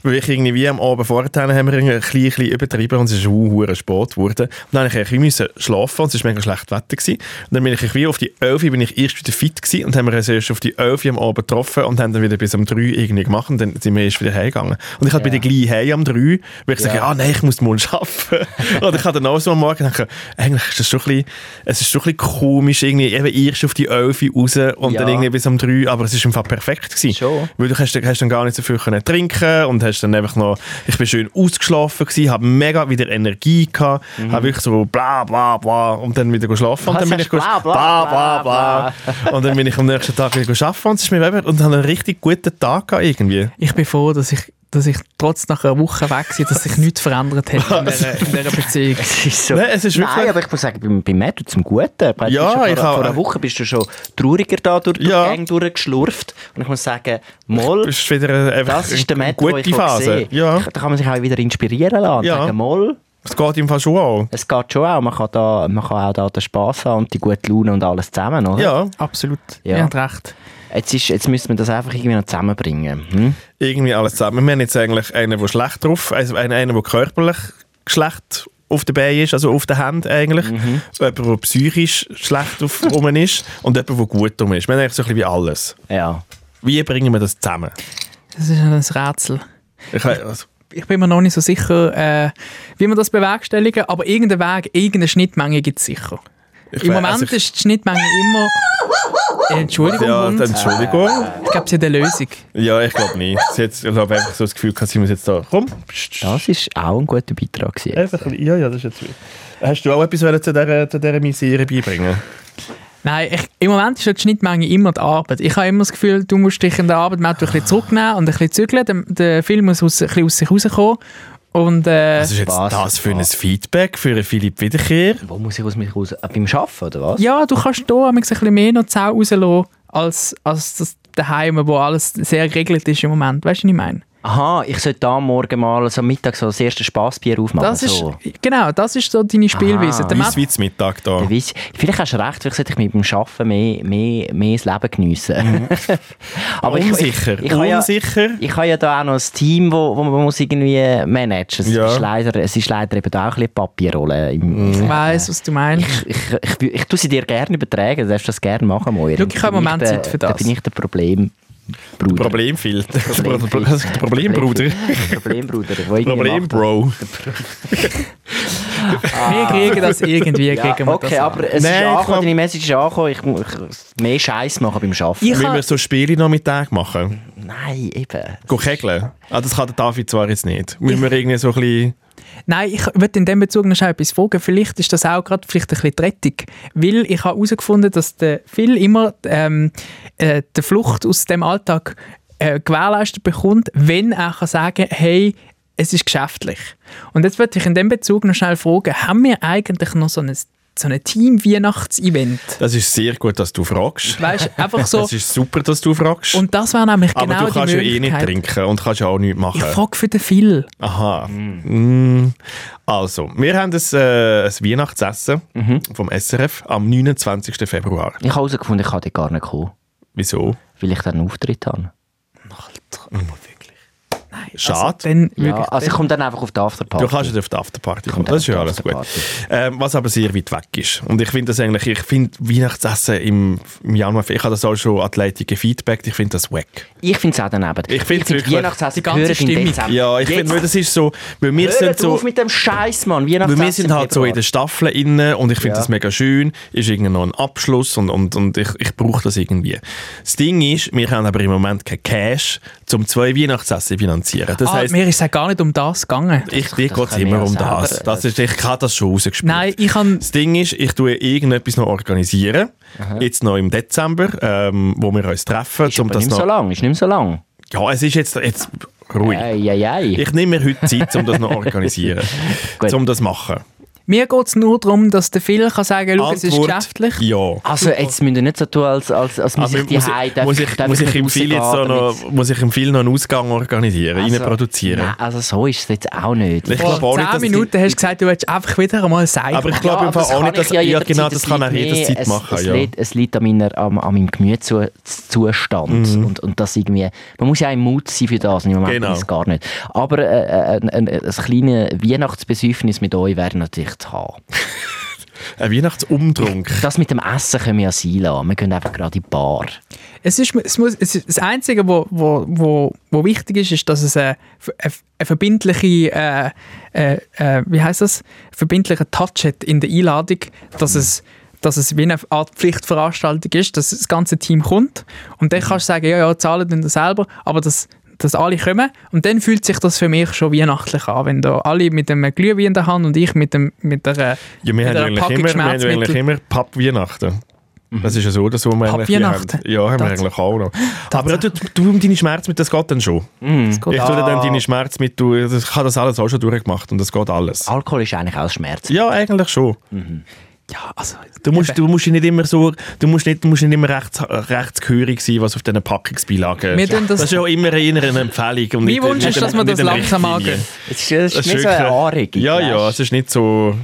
weil ich irgendwie wie am Abend vorher haben wir irgendwie ein bisschen, übertrieben und es ist hure spät geworden. Und dann musste ich bisschen schlafen und es war mega schlecht Wetter. Gewesen. Und dann bin ich wie auf die 11 Uhr bin ich erst wieder fit gewesen und haben wir uns erst auf die 11 Uhr am Abend getroffen und haben dann wieder bis um 3 Uhr irgendwie gemacht und dann sind wir erst wieder heimgegangen. Und ich hatte Ja. bei der gleich heim um 3 Uhr, weil ich Ja. sage, ah nein, ich muss morgen arbeiten. und ich habe dann auch so am Morgen gedacht, eigentlich ist das schon bisschen, es ist schon ein bisschen komisch, irgendwie eben erst auf die 11 Uhr raus und Ja. dann irgendwie bis um 3 Uhr, aber es ist im Fall perfekt gewesen. Schon. Weil du hast, hast dann gar nicht so viel können trinken und hast dann einfach noch, ich bin schön ausgeschlafen gewesen, habe mega wieder Energie gehabt, habe wirklich so bla bla bla und dann wieder geschlafen und dann bin ich go- bla, bla, bla, bla. und dann bin ich am nächsten Tag wieder arbeiten und es ist mir und habe einen richtig guten Tag gehabt irgendwie. Ich bin froh, dass ich, dass ich trotz nach einer Woche weg war, dass sich nichts verändert hat in dieser, in dieser Beziehung. Es ist so. Nein, es ist wirklich- Nein, aber ich muss sagen, bei, bei Matto zum Guten. Bist Ja, schon ich vor, vor einer Woche bist du schon trauriger da durch, Ja. die Gang durchgeschlurft. Und ich muss sagen, Moll, Das ist der den gute ich Phase. Ja, Da kann man sich auch wieder inspirieren lassen. Ja. Sagen, Moll, es geht im Fall schon auch. es geht schon auch. Man kann, da, man kann auch da den Spass haben und die gute Laune und alles zusammen, oder? Ja, Absolut. Ja. Ihr habt recht. Jetzt, ist, jetzt müssen wir das einfach irgendwie noch zusammenbringen. Hm? irgendwie alles zusammen. Wir haben jetzt eigentlich einen, der schlecht drauf, also einen, einen der körperlich schlecht auf der Beine ist, also auf der Hand eigentlich. Mhm. Jemand, der psychisch schlecht auf rum ist und jemand, der gut rum ist. Wir haben eigentlich so ein bisschen wie alles. Ja. Wie bringen wir das zusammen? Das ist ein Rätsel. Ich, also, Ich bin mir noch nicht so sicher, äh, wie wir das bewerkstelligen, aber irgendeinen Weg, irgendeine Schnittmenge gibt es sicher. ich Im Moment also ist die Schnittmenge immer... Äh, Entschuldigung, ja, Hund. Entschuldigung. ich glaube, sie hat eine Lösung. Ja, ich glaube nicht. Sie hat, ich habe einfach so das Gefühl, gehabt, sie muss jetzt da... Komm. Das ist auch ein guter Beitrag. Einfach, ja, ja, das ist jetzt... Hast du auch etwas zu dieser, zu dieser Misere beibringen? Nein, ich, im Moment ist die Schnittmenge immer die Arbeit. Ich habe immer das Gefühl, du musst dich in der Arbeit mal ein bisschen zurücknehmen und ein bisschen zügeln. Der, der Film muss aus, ein bisschen aus sich rauskommen. Und äh, Was ist jetzt Was? das für ein Feedback für einen Philipp Wiederkehr? Wo muss ich aus mich raus? Äh, beim Arbeiten, oder was? ja, du kannst hier ein bisschen mehr noch die Sau rauslassen, als, als das daheim, wo alles sehr geregelt ist im Moment. Weißt du, was ich meine? Aha, ich sollte da morgen mal so Mittag so das erste Spassbier aufmachen. Das ist, so. genau, das ist so deine Spielweise. Der Wie Matt- Schweiz Mittag da. Der Weiss- Vielleicht hast du recht, vielleicht sollte ich mit dem Arbeiten mehr, mehr, mehr das Leben geniessen. Aber ich- unsicher, ich, ich, habe ja, unsicher. ich habe ja da auch noch ein Team, wo, wo man muss irgendwie managen muss. Ja. Es, ist leider, es ist leider eben da auch ein bisschen Papierrolle. Im, Ich weiss, was du meinst. ich, ich, ich, ich, ich tue sie dir gerne übertragen, du darfst das gerne machen, Moira. Schau, ich habe im Da Moment Zeit für Da das. bin ich der Problem. Bruder. Problemfilter. Problemfilter. Der Problembruder. Problembruder. wo irgendwie Problembro. Wir kriegen das irgendwie, Ja, kriegen wir okay, das aber es Nein, ist ich angekommen, deine Message ist angekommen, ich muss mehr Scheiß machen beim Arbeiten. Ich Müssen wir so Spiele noch mit Tag machen? Nein, eben. Go kegeln? Ah, das kann der David zwar jetzt nicht. Müssen wir irgendwie so ein bisschen... Nein, ich würde in dem Bezug noch etwas fragen. Vielleicht ist das auch gerade vielleicht ein bisschen Rettung. Weil ich habe herausgefunden, dass der Phil immer ähm, äh, die Flucht aus dem Alltag äh, gewährleistet bekommt, wenn er kann sagen hey, es ist geschäftlich. Und jetzt würde ich in dem Bezug noch schnell fragen, haben wir eigentlich noch so ein, so ein Team-Weihnachts-Event? Das ist sehr gut, dass du fragst. Weißt einfach so. Das ist super, dass du fragst. Und das wäre nämlich aber genau du kannst ja eh nicht trinken und kannst ja auch nichts machen. Ich frage für den Phil. Aha. Mm. Also, wir haben ein, äh, ein Weihnachtsessen Mhm. vom SRF am 29. Februar. Ich habe herausgefunden, ich kann dort gar nicht kommen, Wieso? weil ich dann einen Auftritt habe. Schade. Also, dann Ja, wirklich- also ich komme dann einfach auf die Afterparty. Du kannst nicht auf die Afterparty kommen, komme das ist ja alles gut. Ähm, was aber sehr weit weg ist. Und ich finde das eigentlich, ich finde Weihnachtsessen im, im Januar, ich habe das auch schon Athletiker Feedback, ich finde das wack. Ich finde es auch daneben. Ich find's find wirklich- Weihnachtsessen die ganze gehört in Stimmung. Dezember. Ja, ich finde, weil das ist so, weil wir Hört sind so... auf mit dem Scheiß, Mann. Weil Weihnachtsessen wir sind halt so in der Staffel inne und ich finde Ja. das mega schön. Ist irgendwie noch ein Abschluss und, und, und ich, ich brauche das irgendwie. Das Ding ist, wir haben aber im Moment kein Cash, um zwei Weihnachtsessen zu finanzieren. Das ah, heisst, mir ist es gar nicht um das gegangen. ich, dir das geht es immer um selber, das. das ist, ich habe das schon rausgespielt. Nein, ich kann... Das Ding ist, ich tue irgendetwas noch organisieren. Jetzt noch im Dezember, ähm, wo wir uns treffen. Ist aber nicht mehr noch, so lang, ist nicht so lang. ja, es ist jetzt, jetzt ruhig. Ei, ei, ei. Ich nehme mir heute Zeit, um das noch zu organisieren. Um das zu machen. Mir geht es nur darum, dass der Phil kann sagen, schau, es ist geschäftlich. Ja. Also jetzt müsst ihr nicht so tun, als, als, als müsse ich die muss, Heide ich, muss, ich, muss ich im Film jetzt so noch, muss ich im Film noch einen Ausgang organisieren, Also, produzieren? Nein, also so ist es jetzt auch nicht. Ich Vor glaube auch nicht, zehn dass die- Minuten hast du gesagt, du willst einfach wieder einmal sagen. Aber ich Ja, glaube aber Fall auch kann nicht, dass ich ja ja, genau, das kann er jederzeit machen. Es, ja. es, liegt, es liegt an, meiner, an, an meinem Gemütszustand. Mhm. Und, und das irgendwie, man muss ja im Mut sein für das. Und im Moment Genau. es gar nicht. Aber äh, ein, ein, ein kleines Weihnachtsbesäufnis mit euch wäre natürlich zu haben. Ein Weihnachtsumtrunk. Das mit dem Essen können wir ja sein lassen. Wir gehen einfach gerade in die Bar. Es ist, es muss, es ist, das Einzige, was wo, wo, wo wichtig ist, ist, dass es eine, eine, eine verbindliche, äh, äh, äh, wie heißt das, verbindliche Touch hat in der Einladung, dass es dass es wie eine Art Pflichtveranstaltung ist, dass das ganze Team kommt und dann kannst du sagen, ja, ja, zahlen dann selber, aber dass, dass alle kommen und dann fühlt sich das für mich schon weihnachtlich an, wenn da alle mit einem Glühwein in der Hand und ich mit, dem, mit der Ja, wir mit haben eigentlich Packung immer, wir haben eigentlich immer Papp-Weihnachten. Das ist ja so, dass wir eigentlich Papp-Weihnachten? haben. Ja, haben wir eigentlich auch noch. Aber du, du um deine Schmerzmittel, das geht dann schon. Das geht Ich tue dann deine Schmerzmittel, ich habe das alles auch schon durchgemacht und das geht alles. Alkohol ist eigentlich auch Schmerz. Ja, eigentlich schon. Ja, also, Du musst, eben. du musst nicht immer so, du musst nicht, du musst nicht immer rechts, rechtsgehörig sein, was auf diesen Packungsbeilagen tun das- das ist ja auch immer eher eine Empfehlung. Und Mein Wunsch ist, dass wir nicht das langsam angehen. Es ist, es Das ist nicht so eine Anregung. Ja, ja, es ist nicht so...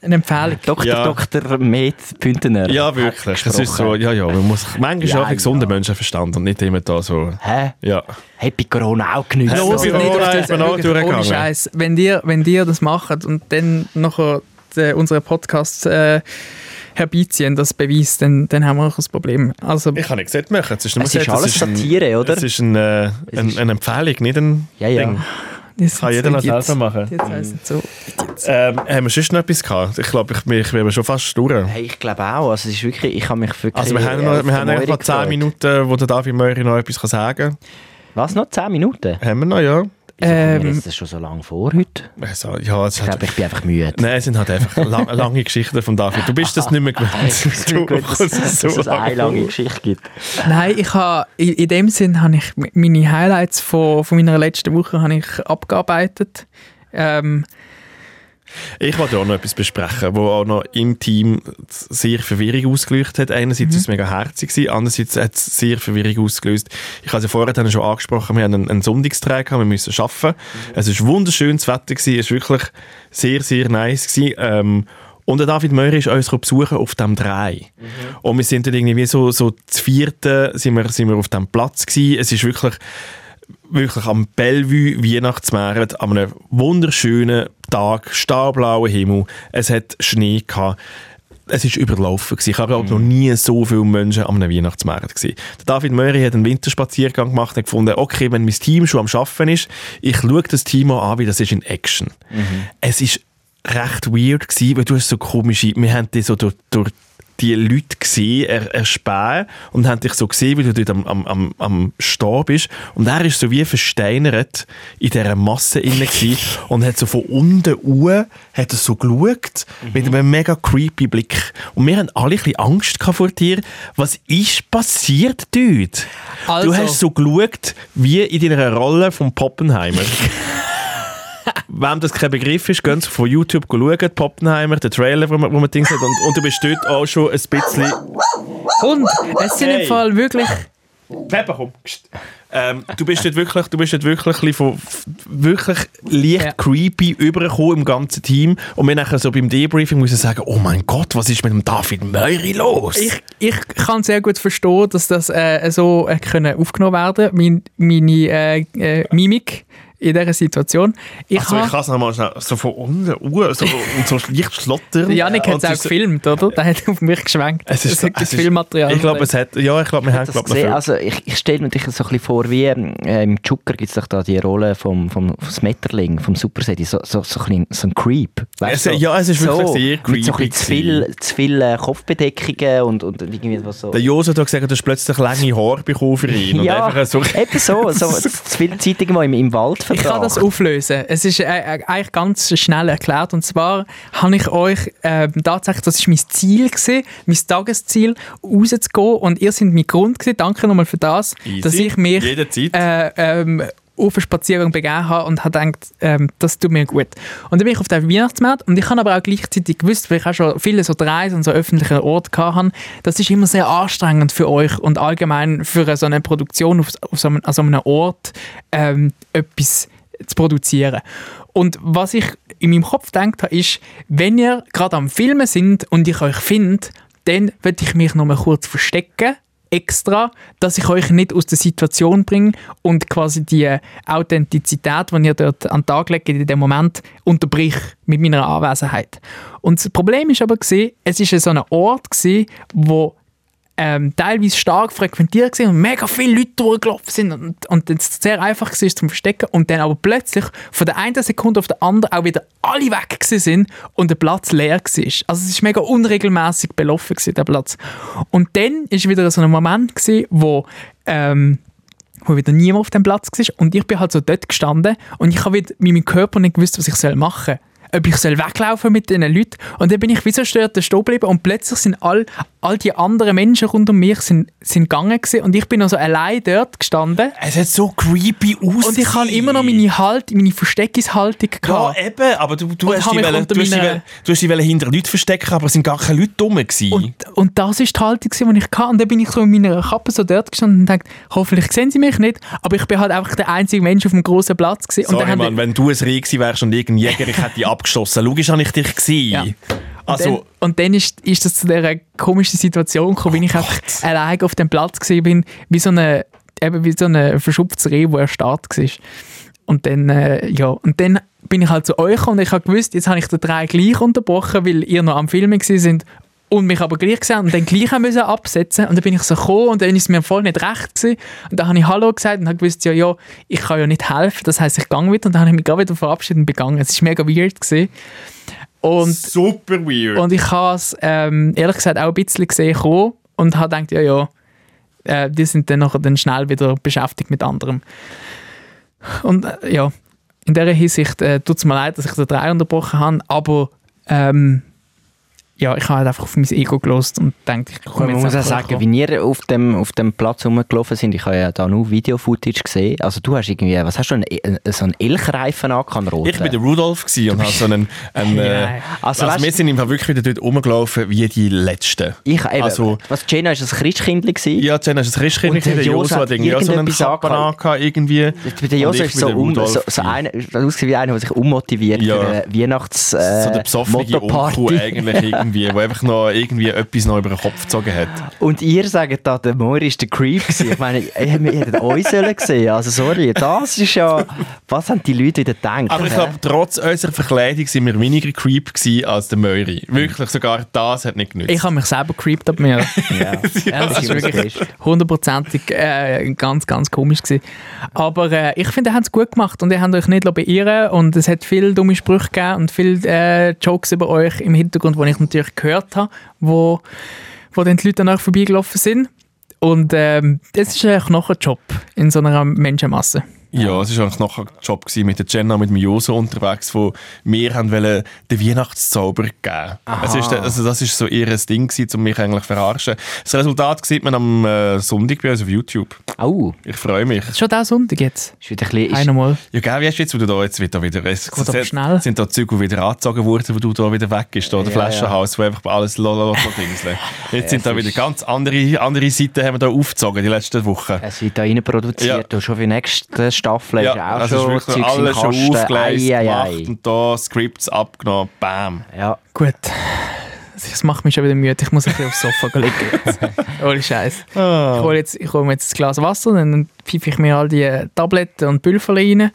eine Empfehlung. Dr. Ja. Dr. Med Püntener. Ja, wirklich. Es ist so, ja, ja, man muss manchmal Ja, auch ein gesunder ja. Menschenverstand und nicht immer da so... Hä? Ja. Happy Corona auch genützt. Hä? Los nicht Corona ist das, mir auch durchgegangen. Scheiß. Wenn ihr, wenn ihr das macht und dann nachher äh, unseren Podcast äh, herbeiziehen, das beweist, dann, dann haben wir auch ein Problem. Also, Ich habe nicht gesagt, machen. Es ist, Es ist gesagt, alles ein- Satire, oder? Es ist ein, äh, Es ein, ist- eine Empfehlung, nicht ein Ja, ja. Ding. das Kann jeder noch selber machen. Jetzt heisst es so. Ähm, haben wir sonst noch etwas gehabt? Ich glaube, ich, ich bin schon fast durch. Hey, ich glaube auch. Also, es ist wirklich, ich habe mich wirklich. Also wir haben, äh, noch, auf wir haben noch Moiri 10 gefreut. Minuten, wo der David Möri noch etwas sagen kann. Was, noch 10 Minuten? Haben wir noch, ja. Wieso Ähm, jetzt das schon so lange vor heute? Also, ja es Ich glaube, ich bin einfach müde. Nein, es sind halt einfach lang, lange Geschichten von David. Du bist das nicht mehr gewöhnt. Du gut, dass, musst es dass so es eine lange. Geschichte gibt. Nein, ich habe, in, in dem Sinn habe ich meine Highlights von, von meiner letzten Woche habe ich abgearbeitet. Ähm, Ich wollte auch noch etwas besprechen, wo auch noch im Team sehr Verwirrung ausgelöst hat. Einerseits war es mega herzig, gewesen, andererseits hat es sehr Verwirrung ausgelöst. Ich habe es ja vorher schon angesprochen, wir haben einen, einen Sonntagstag wir müssen arbeiten. Es war wunderschönes Wetter, gewesen, es war wirklich sehr, sehr nice. Gewesen. Ähm, und der David Möri ist uns besuchen auf dem Drei. Und wir sind dann irgendwie so, so zu vierten sind wir, sind wir auf dem Platz gewesen. Es ist wirklich wirklich am Bellevue Weihnachtsmarkt an einem wunderschönen Tag, starblauer Himmel. Es hat Schnee gehabt. Es war überlaufen. gewesen. Ich habe glaube noch nie so viele Menschen am einem Weihnachtsmarkt gesehen. Der David Möri hat einen Winterspaziergang gemacht und gefunden, okay, wenn mein Team schon am Arbeiten ist, ich schaue das Team an, wie das ist in Action. Es ist recht weird gewesen, weil du hast so komische, wir haben die so durch, durch die Leute gesehen, er, erspähen und haben dich so gesehen, wie du dort am, am, am, am Stehen bist. Und er ist so wie versteinert in dieser Masse gewesen und hat so von unten uhr hat er so geschaut, mit einem mega creepy Blick. Und wir haben alle ein bisschen Angst vor dir. Was ist passiert dort? Also- Du hast so geschaut, wie in deiner Rolle vom Poppenheimer. Wem das kein Begriff ist, gehen Sie von YouTube schauen, Poppenheimer, den Trailer, wo man, wo man Dings hat, und, und du bist dort auch schon ein bisschen... und es sind im Fall wirklich Pepper, komm. Ähm, du bist dort wirklich, du bist dort wirklich, von, wirklich leicht Ja. creepy übergekommen im ganzen Team. Und wir nachher so beim Debriefing müssen sagen, oh mein Gott, was ist mit dem David Möri los? Ich, ich kann sehr gut verstehen, dass das äh, so äh, können aufgenommen werden mein, Meine äh, in dieser Situation. Ich also, ich kann es nochmal schnell so von unten uh, so, und so leicht schlottern. Janik hat es auch gefilmt, oder? Der hat auf mich geschwenkt. Es ist, so, es Filmmaterial. Ich glaube, es hat, ja, ich glaube, wir haben glaub, gesehen. Also, ich, ich stelle mir dich so ein bisschen vor, wie äh, im Zucker gibt es doch da die Rolle vom, vom, vom Smetterling, vom Super Sadie, so, so, so, ein, so ein Creep. Weißt, es, so, ja, es ist wirklich sehr creepy. Mit so ein bisschen zu viel, zu viel äh, Kopfbedeckungen und, und irgendwie was so. Der Jose hat gesagt, du hast plötzlich lange Haare bekommen für ihn. ja, und einfach so, eben so, so zu viel Zeit irgendwo im, im Wald Mietvertrag? Ich kann das auflösen. Es ist äh, äh, eigentlich ganz schnell erklärt. Und zwar habe ich euch äh, tatsächlich, das war mein Ziel gewesen, mein Tagesziel, rauszugehen. Und ihr seid mein Grund gewesen. Danke nochmal für das, Easy. dass ich mich jederzeit äh, ähm, Ofenspaziergang begeben habe und habe gedacht, ähm, das tut mir gut. Und dann bin ich auf den Weihnachtsmarkt und ich habe aber auch gleichzeitig gewusst, weil ich auch schon viele so Reisen an so öffentlichen Orten hatte, das ist immer sehr anstrengend für euch und allgemein für so eine Produktion auf, auf so an so einem Ort ähm, etwas zu produzieren. Und was ich in meinem Kopf gedacht habe, ist, wenn ihr gerade am Filmen sind und ich euch finde, dann würde ich mich noch mal kurz verstecken extra, dass ich euch nicht aus der Situation bringe und quasi die äh, Authentizität, die ihr dort an den Tag legt, in dem Moment unterbrich mit meiner Anwesenheit. Und das Problem ist aber, gewesen, es war so ein Ort, gewesen, wo ähm, teilweise stark frequentiert gewesen und mega viele Leute durchgelaufen sind und, und es sehr einfach war zum Verstecken und dann aber plötzlich von der einen Sekunde auf der anderen auch wieder alle weg sind und der Platz leer war. Also es war mega unregelmäßig belaufen, gewesen, der Platz. Und dann war wieder so ein Moment, gewesen, wo... Ähm, wo wieder niemand auf dem Platz war. Und ich bin halt so dort gestanden und ich habe mit meinem Körper nicht gewusst, was ich machen soll ob ich soll weglaufen mit diesen Leuten. Und dann bin ich wie so stört stehen geblieben und plötzlich sind all, all die anderen Menschen rund um mich sind, sind gegangen gewesen. und ich bin also allein dort gestanden. Es hat so creepy ausgesehen. Und ich habe immer noch meine Halt, meine Versteckishaltung gehabt. Ja, eben, aber du, du hast dich wollen, du, hast dich hinter Leuten verstecken, aber es sind gar keine Leute dumm gewesen. Und, und das ist die Haltung, die ich hatte. Und dann bin ich so in meiner Kappe so dort gestanden und dachte, hoffentlich sehen sie mich nicht, aber ich bin halt einfach der einzige Mensch auf dem grossen Platz gewesen. Sorry, Mann, wenn du ein Reh gewesen wärst und irgendein Jäger, ich hätte dich abgeschossen. Logisch habe ich dich gesehen. Ja. Also, und dann, und dann ist, ist das zu dieser komischen Situation gekommen, oh wie ich halt einfach allein auf dem Platz war, wie so eine eben so verschupftes Reh, wo er Start war. Und dann, äh, ja, und dann bin ich halt zu euch und ich habe gewusst, jetzt habe ich den drei gleich unterbrochen, weil ihr noch am Filmen sind und mich aber gleich gesehen und dann gleich müssen absetzen und dann bin ich so gekommen und dann ist es mir voll nicht recht gewesen. und dann habe ich Hallo gesagt und habe gewusst, ja, ja, ich kann ja nicht helfen, das heißt ich gang wieder und dann habe ich mich gerade wieder verabschiedet und begangen. Es ist mega weird gewesen. Und, Super weird. Und ich habe es ähm, ehrlich gesagt auch ein bisschen gesehen kommen und habe gedacht, ja, ja, äh, die sind dann, nachher dann schnell wieder beschäftigt mit anderem. Und äh, ja, in dieser Hinsicht äh, tut es mir leid, dass ich den drei unterbrochen habe, aber ähm, ja, ich habe halt einfach auf mein Ego gelost und denke, ich komme Man muss auch sagen, kommen. wie wir auf dem, auf dem Platz rumgelaufen sind, ich habe ja da nur Video-Footage gesehen. Also du hast irgendwie, was hast du, einen, so einen Elchreifen angehabt, roten? Ich war der Rudolf und habe so einen... einen äh, ja. also, also weißt, wir sind einfach wirklich wieder dort rumgelaufen wie die Letzten. Ich eben, also, was, Jenna war ein Christkind? Gewesen. Ja, Jenna war ein Christkind, und der, der hat irgendwie so einen Kappen angehabt, irgendwie. Der Josa ist so, um, so, so einer, wie einer, der sich unmotiviert ja. für eine Weihnachts... Äh, so der äh, besoffene eigentlich irgendwie irgendwie, der einfach noch irgendwie etwas noch über den Kopf gezogen hat. Und ihr sagt da, der Moir ist der Creep gewesen. Ich meine, wir hätten euch gesehen. Also sorry, das ist ja... Was haben die Leute wieder gedacht? Aber ich glaube, trotz unserer Verkleidung sind wir weniger Creep gewesen als der Moiri. Wirklich, sogar das hat nicht genützt. Ich habe mich selber creeped ab mir. ja. ja, das ist wirklich hundertprozentig äh, ganz, ganz komisch gewesen. Aber äh, ich finde, ihr habt es gut gemacht und ihr habt euch nicht beirren und es hat viele dumme Sprüche gegeben und viele äh, Jokes über euch im Hintergrund, die ich natürlich natürlich gehört habe, wo, wo dann die Leute danach vorbeigelaufen sind. Und ähm, das ist eigentlich noch ein Job in so einer Menschenmasse. Ja, es war eigentlich nachher ein Job mit der Jenna, mit dem Joso unterwegs, wo wir haben den Weihnachtszauber geben. Also, also das war so ihr Ding um mich eigentlich zu verarschen. Das Resultat sieht man am äh, Sonntag bei uns auf YouTube. Au. Ich freue mich. Ist schon der Sonntag jetzt? Ist wieder ein bisschen... Ist, Einmal. Ja, gell, wie hast du jetzt, wo du da jetzt wieder... wieder es, Geht es, schnell. Sind da Züge, die wieder angezogen wurden, wo du da wieder weg bist, da, ja, der Flaschenhaus, ja. wo einfach alles lolololodingseln. jetzt ja, sind da wieder ganz andere, andere Seiten haben wir da aufgezogen, die letzten Wochen. Es wird da reinproduziert, ja. schon für nächstes ist wirklich Zeugs im alles schon Kasten. aufgeleistet, Ei, ei, ei. gemacht und da Scripts abgenommen, bam. Ja. Gut. Das macht mich schon wieder müde. Ich muss ein bisschen aufs Sofa liegen. jetzt. Ohne Scheiß. Ich hole jetzt, ich hole mir jetzt ein Glas Wasser, dann pfeife ich mir all die Tabletten und Pülfer rein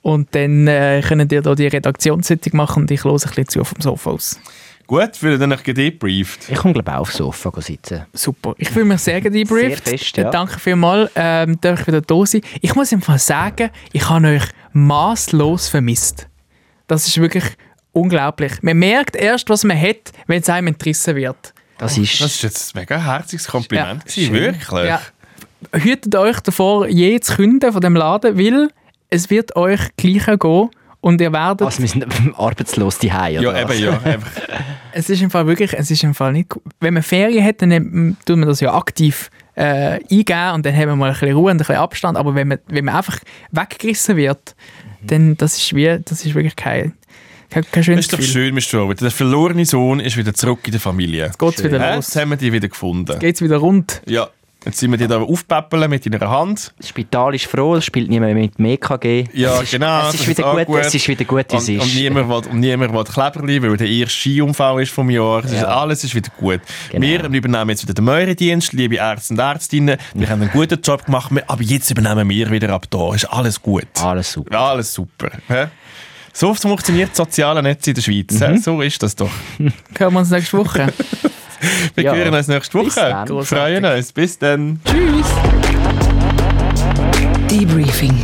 Und dann äh, können ihr da die Redaktionssitzung machen und ich höre ein bisschen zu vom Sofa aus. Gut, wird dann gedebrieft. Ich komme, glaube ich, auch aufs Sofa sitzen. Super. Ich fühle mich sehr gedebrieft. Sehr fest, ja. Danke vielmals, ähm, dass ich wieder da sein. Ich muss einfach sagen, ich habe euch maßlos vermisst. Das ist wirklich unglaublich. Man merkt erst, was man hat, wenn es einem entrissen wird. Das ist... Das ist jetzt ein mega herziges Kompliment. Ja, gewesen, schön. wirklich. Ja. Hütet euch davor, je zu künden von dem Laden, weil es wird euch gleicher gehen und ihr werdet... Also, wir sind arbeitslos die Hause, Ja, eben, ja. Einfach. Es ist im Fall wirklich, es ist im Fall nicht gut. Wenn man Ferien hat, dann tut man das ja aktiv äh, eingeben und dann haben wir mal ein bisschen Ruhe und ein bisschen Abstand. Aber wenn man, wenn man einfach weggerissen wird, dann das ist wie, das ist wirklich kein, kein, kein Das schönes ist doch Gefühl. schön, Mr. Robert. Der verlorene Sohn ist wieder zurück in der Familie. Jetzt geht's wieder los. Jetzt haben wir die wieder gefunden. Geht's wieder rund. Ja, jetzt sind wir die da aufpäppeln mit deiner Hand. Das Spital ist froh, es spielt niemand mehr mit dem EKG. Ja, es ist, genau, Es das ist, wieder gut, gut. es ist wieder gut, wie es ist. und niemand will, und niemand will Kleberli, weil der erste Skiunfall ist vom Jahr. Es ist, Ja. alles ist wieder gut. Genau. Wir übernehmen jetzt wieder den Meurendienst, liebe Ärzte und Ärztinnen. Wir haben einen guten Job gemacht, aber jetzt übernehmen wir wieder ab da. Ist alles gut. Alles super. Ja, alles super. hä? So funktioniert das soziale Netz in der Schweiz. hä? So ist das doch. Hören wir uns nächste Woche. Wir Ja. hören uns nächste Woche. dann. Freuen uns. Bis dann. Tschüss. Debriefing.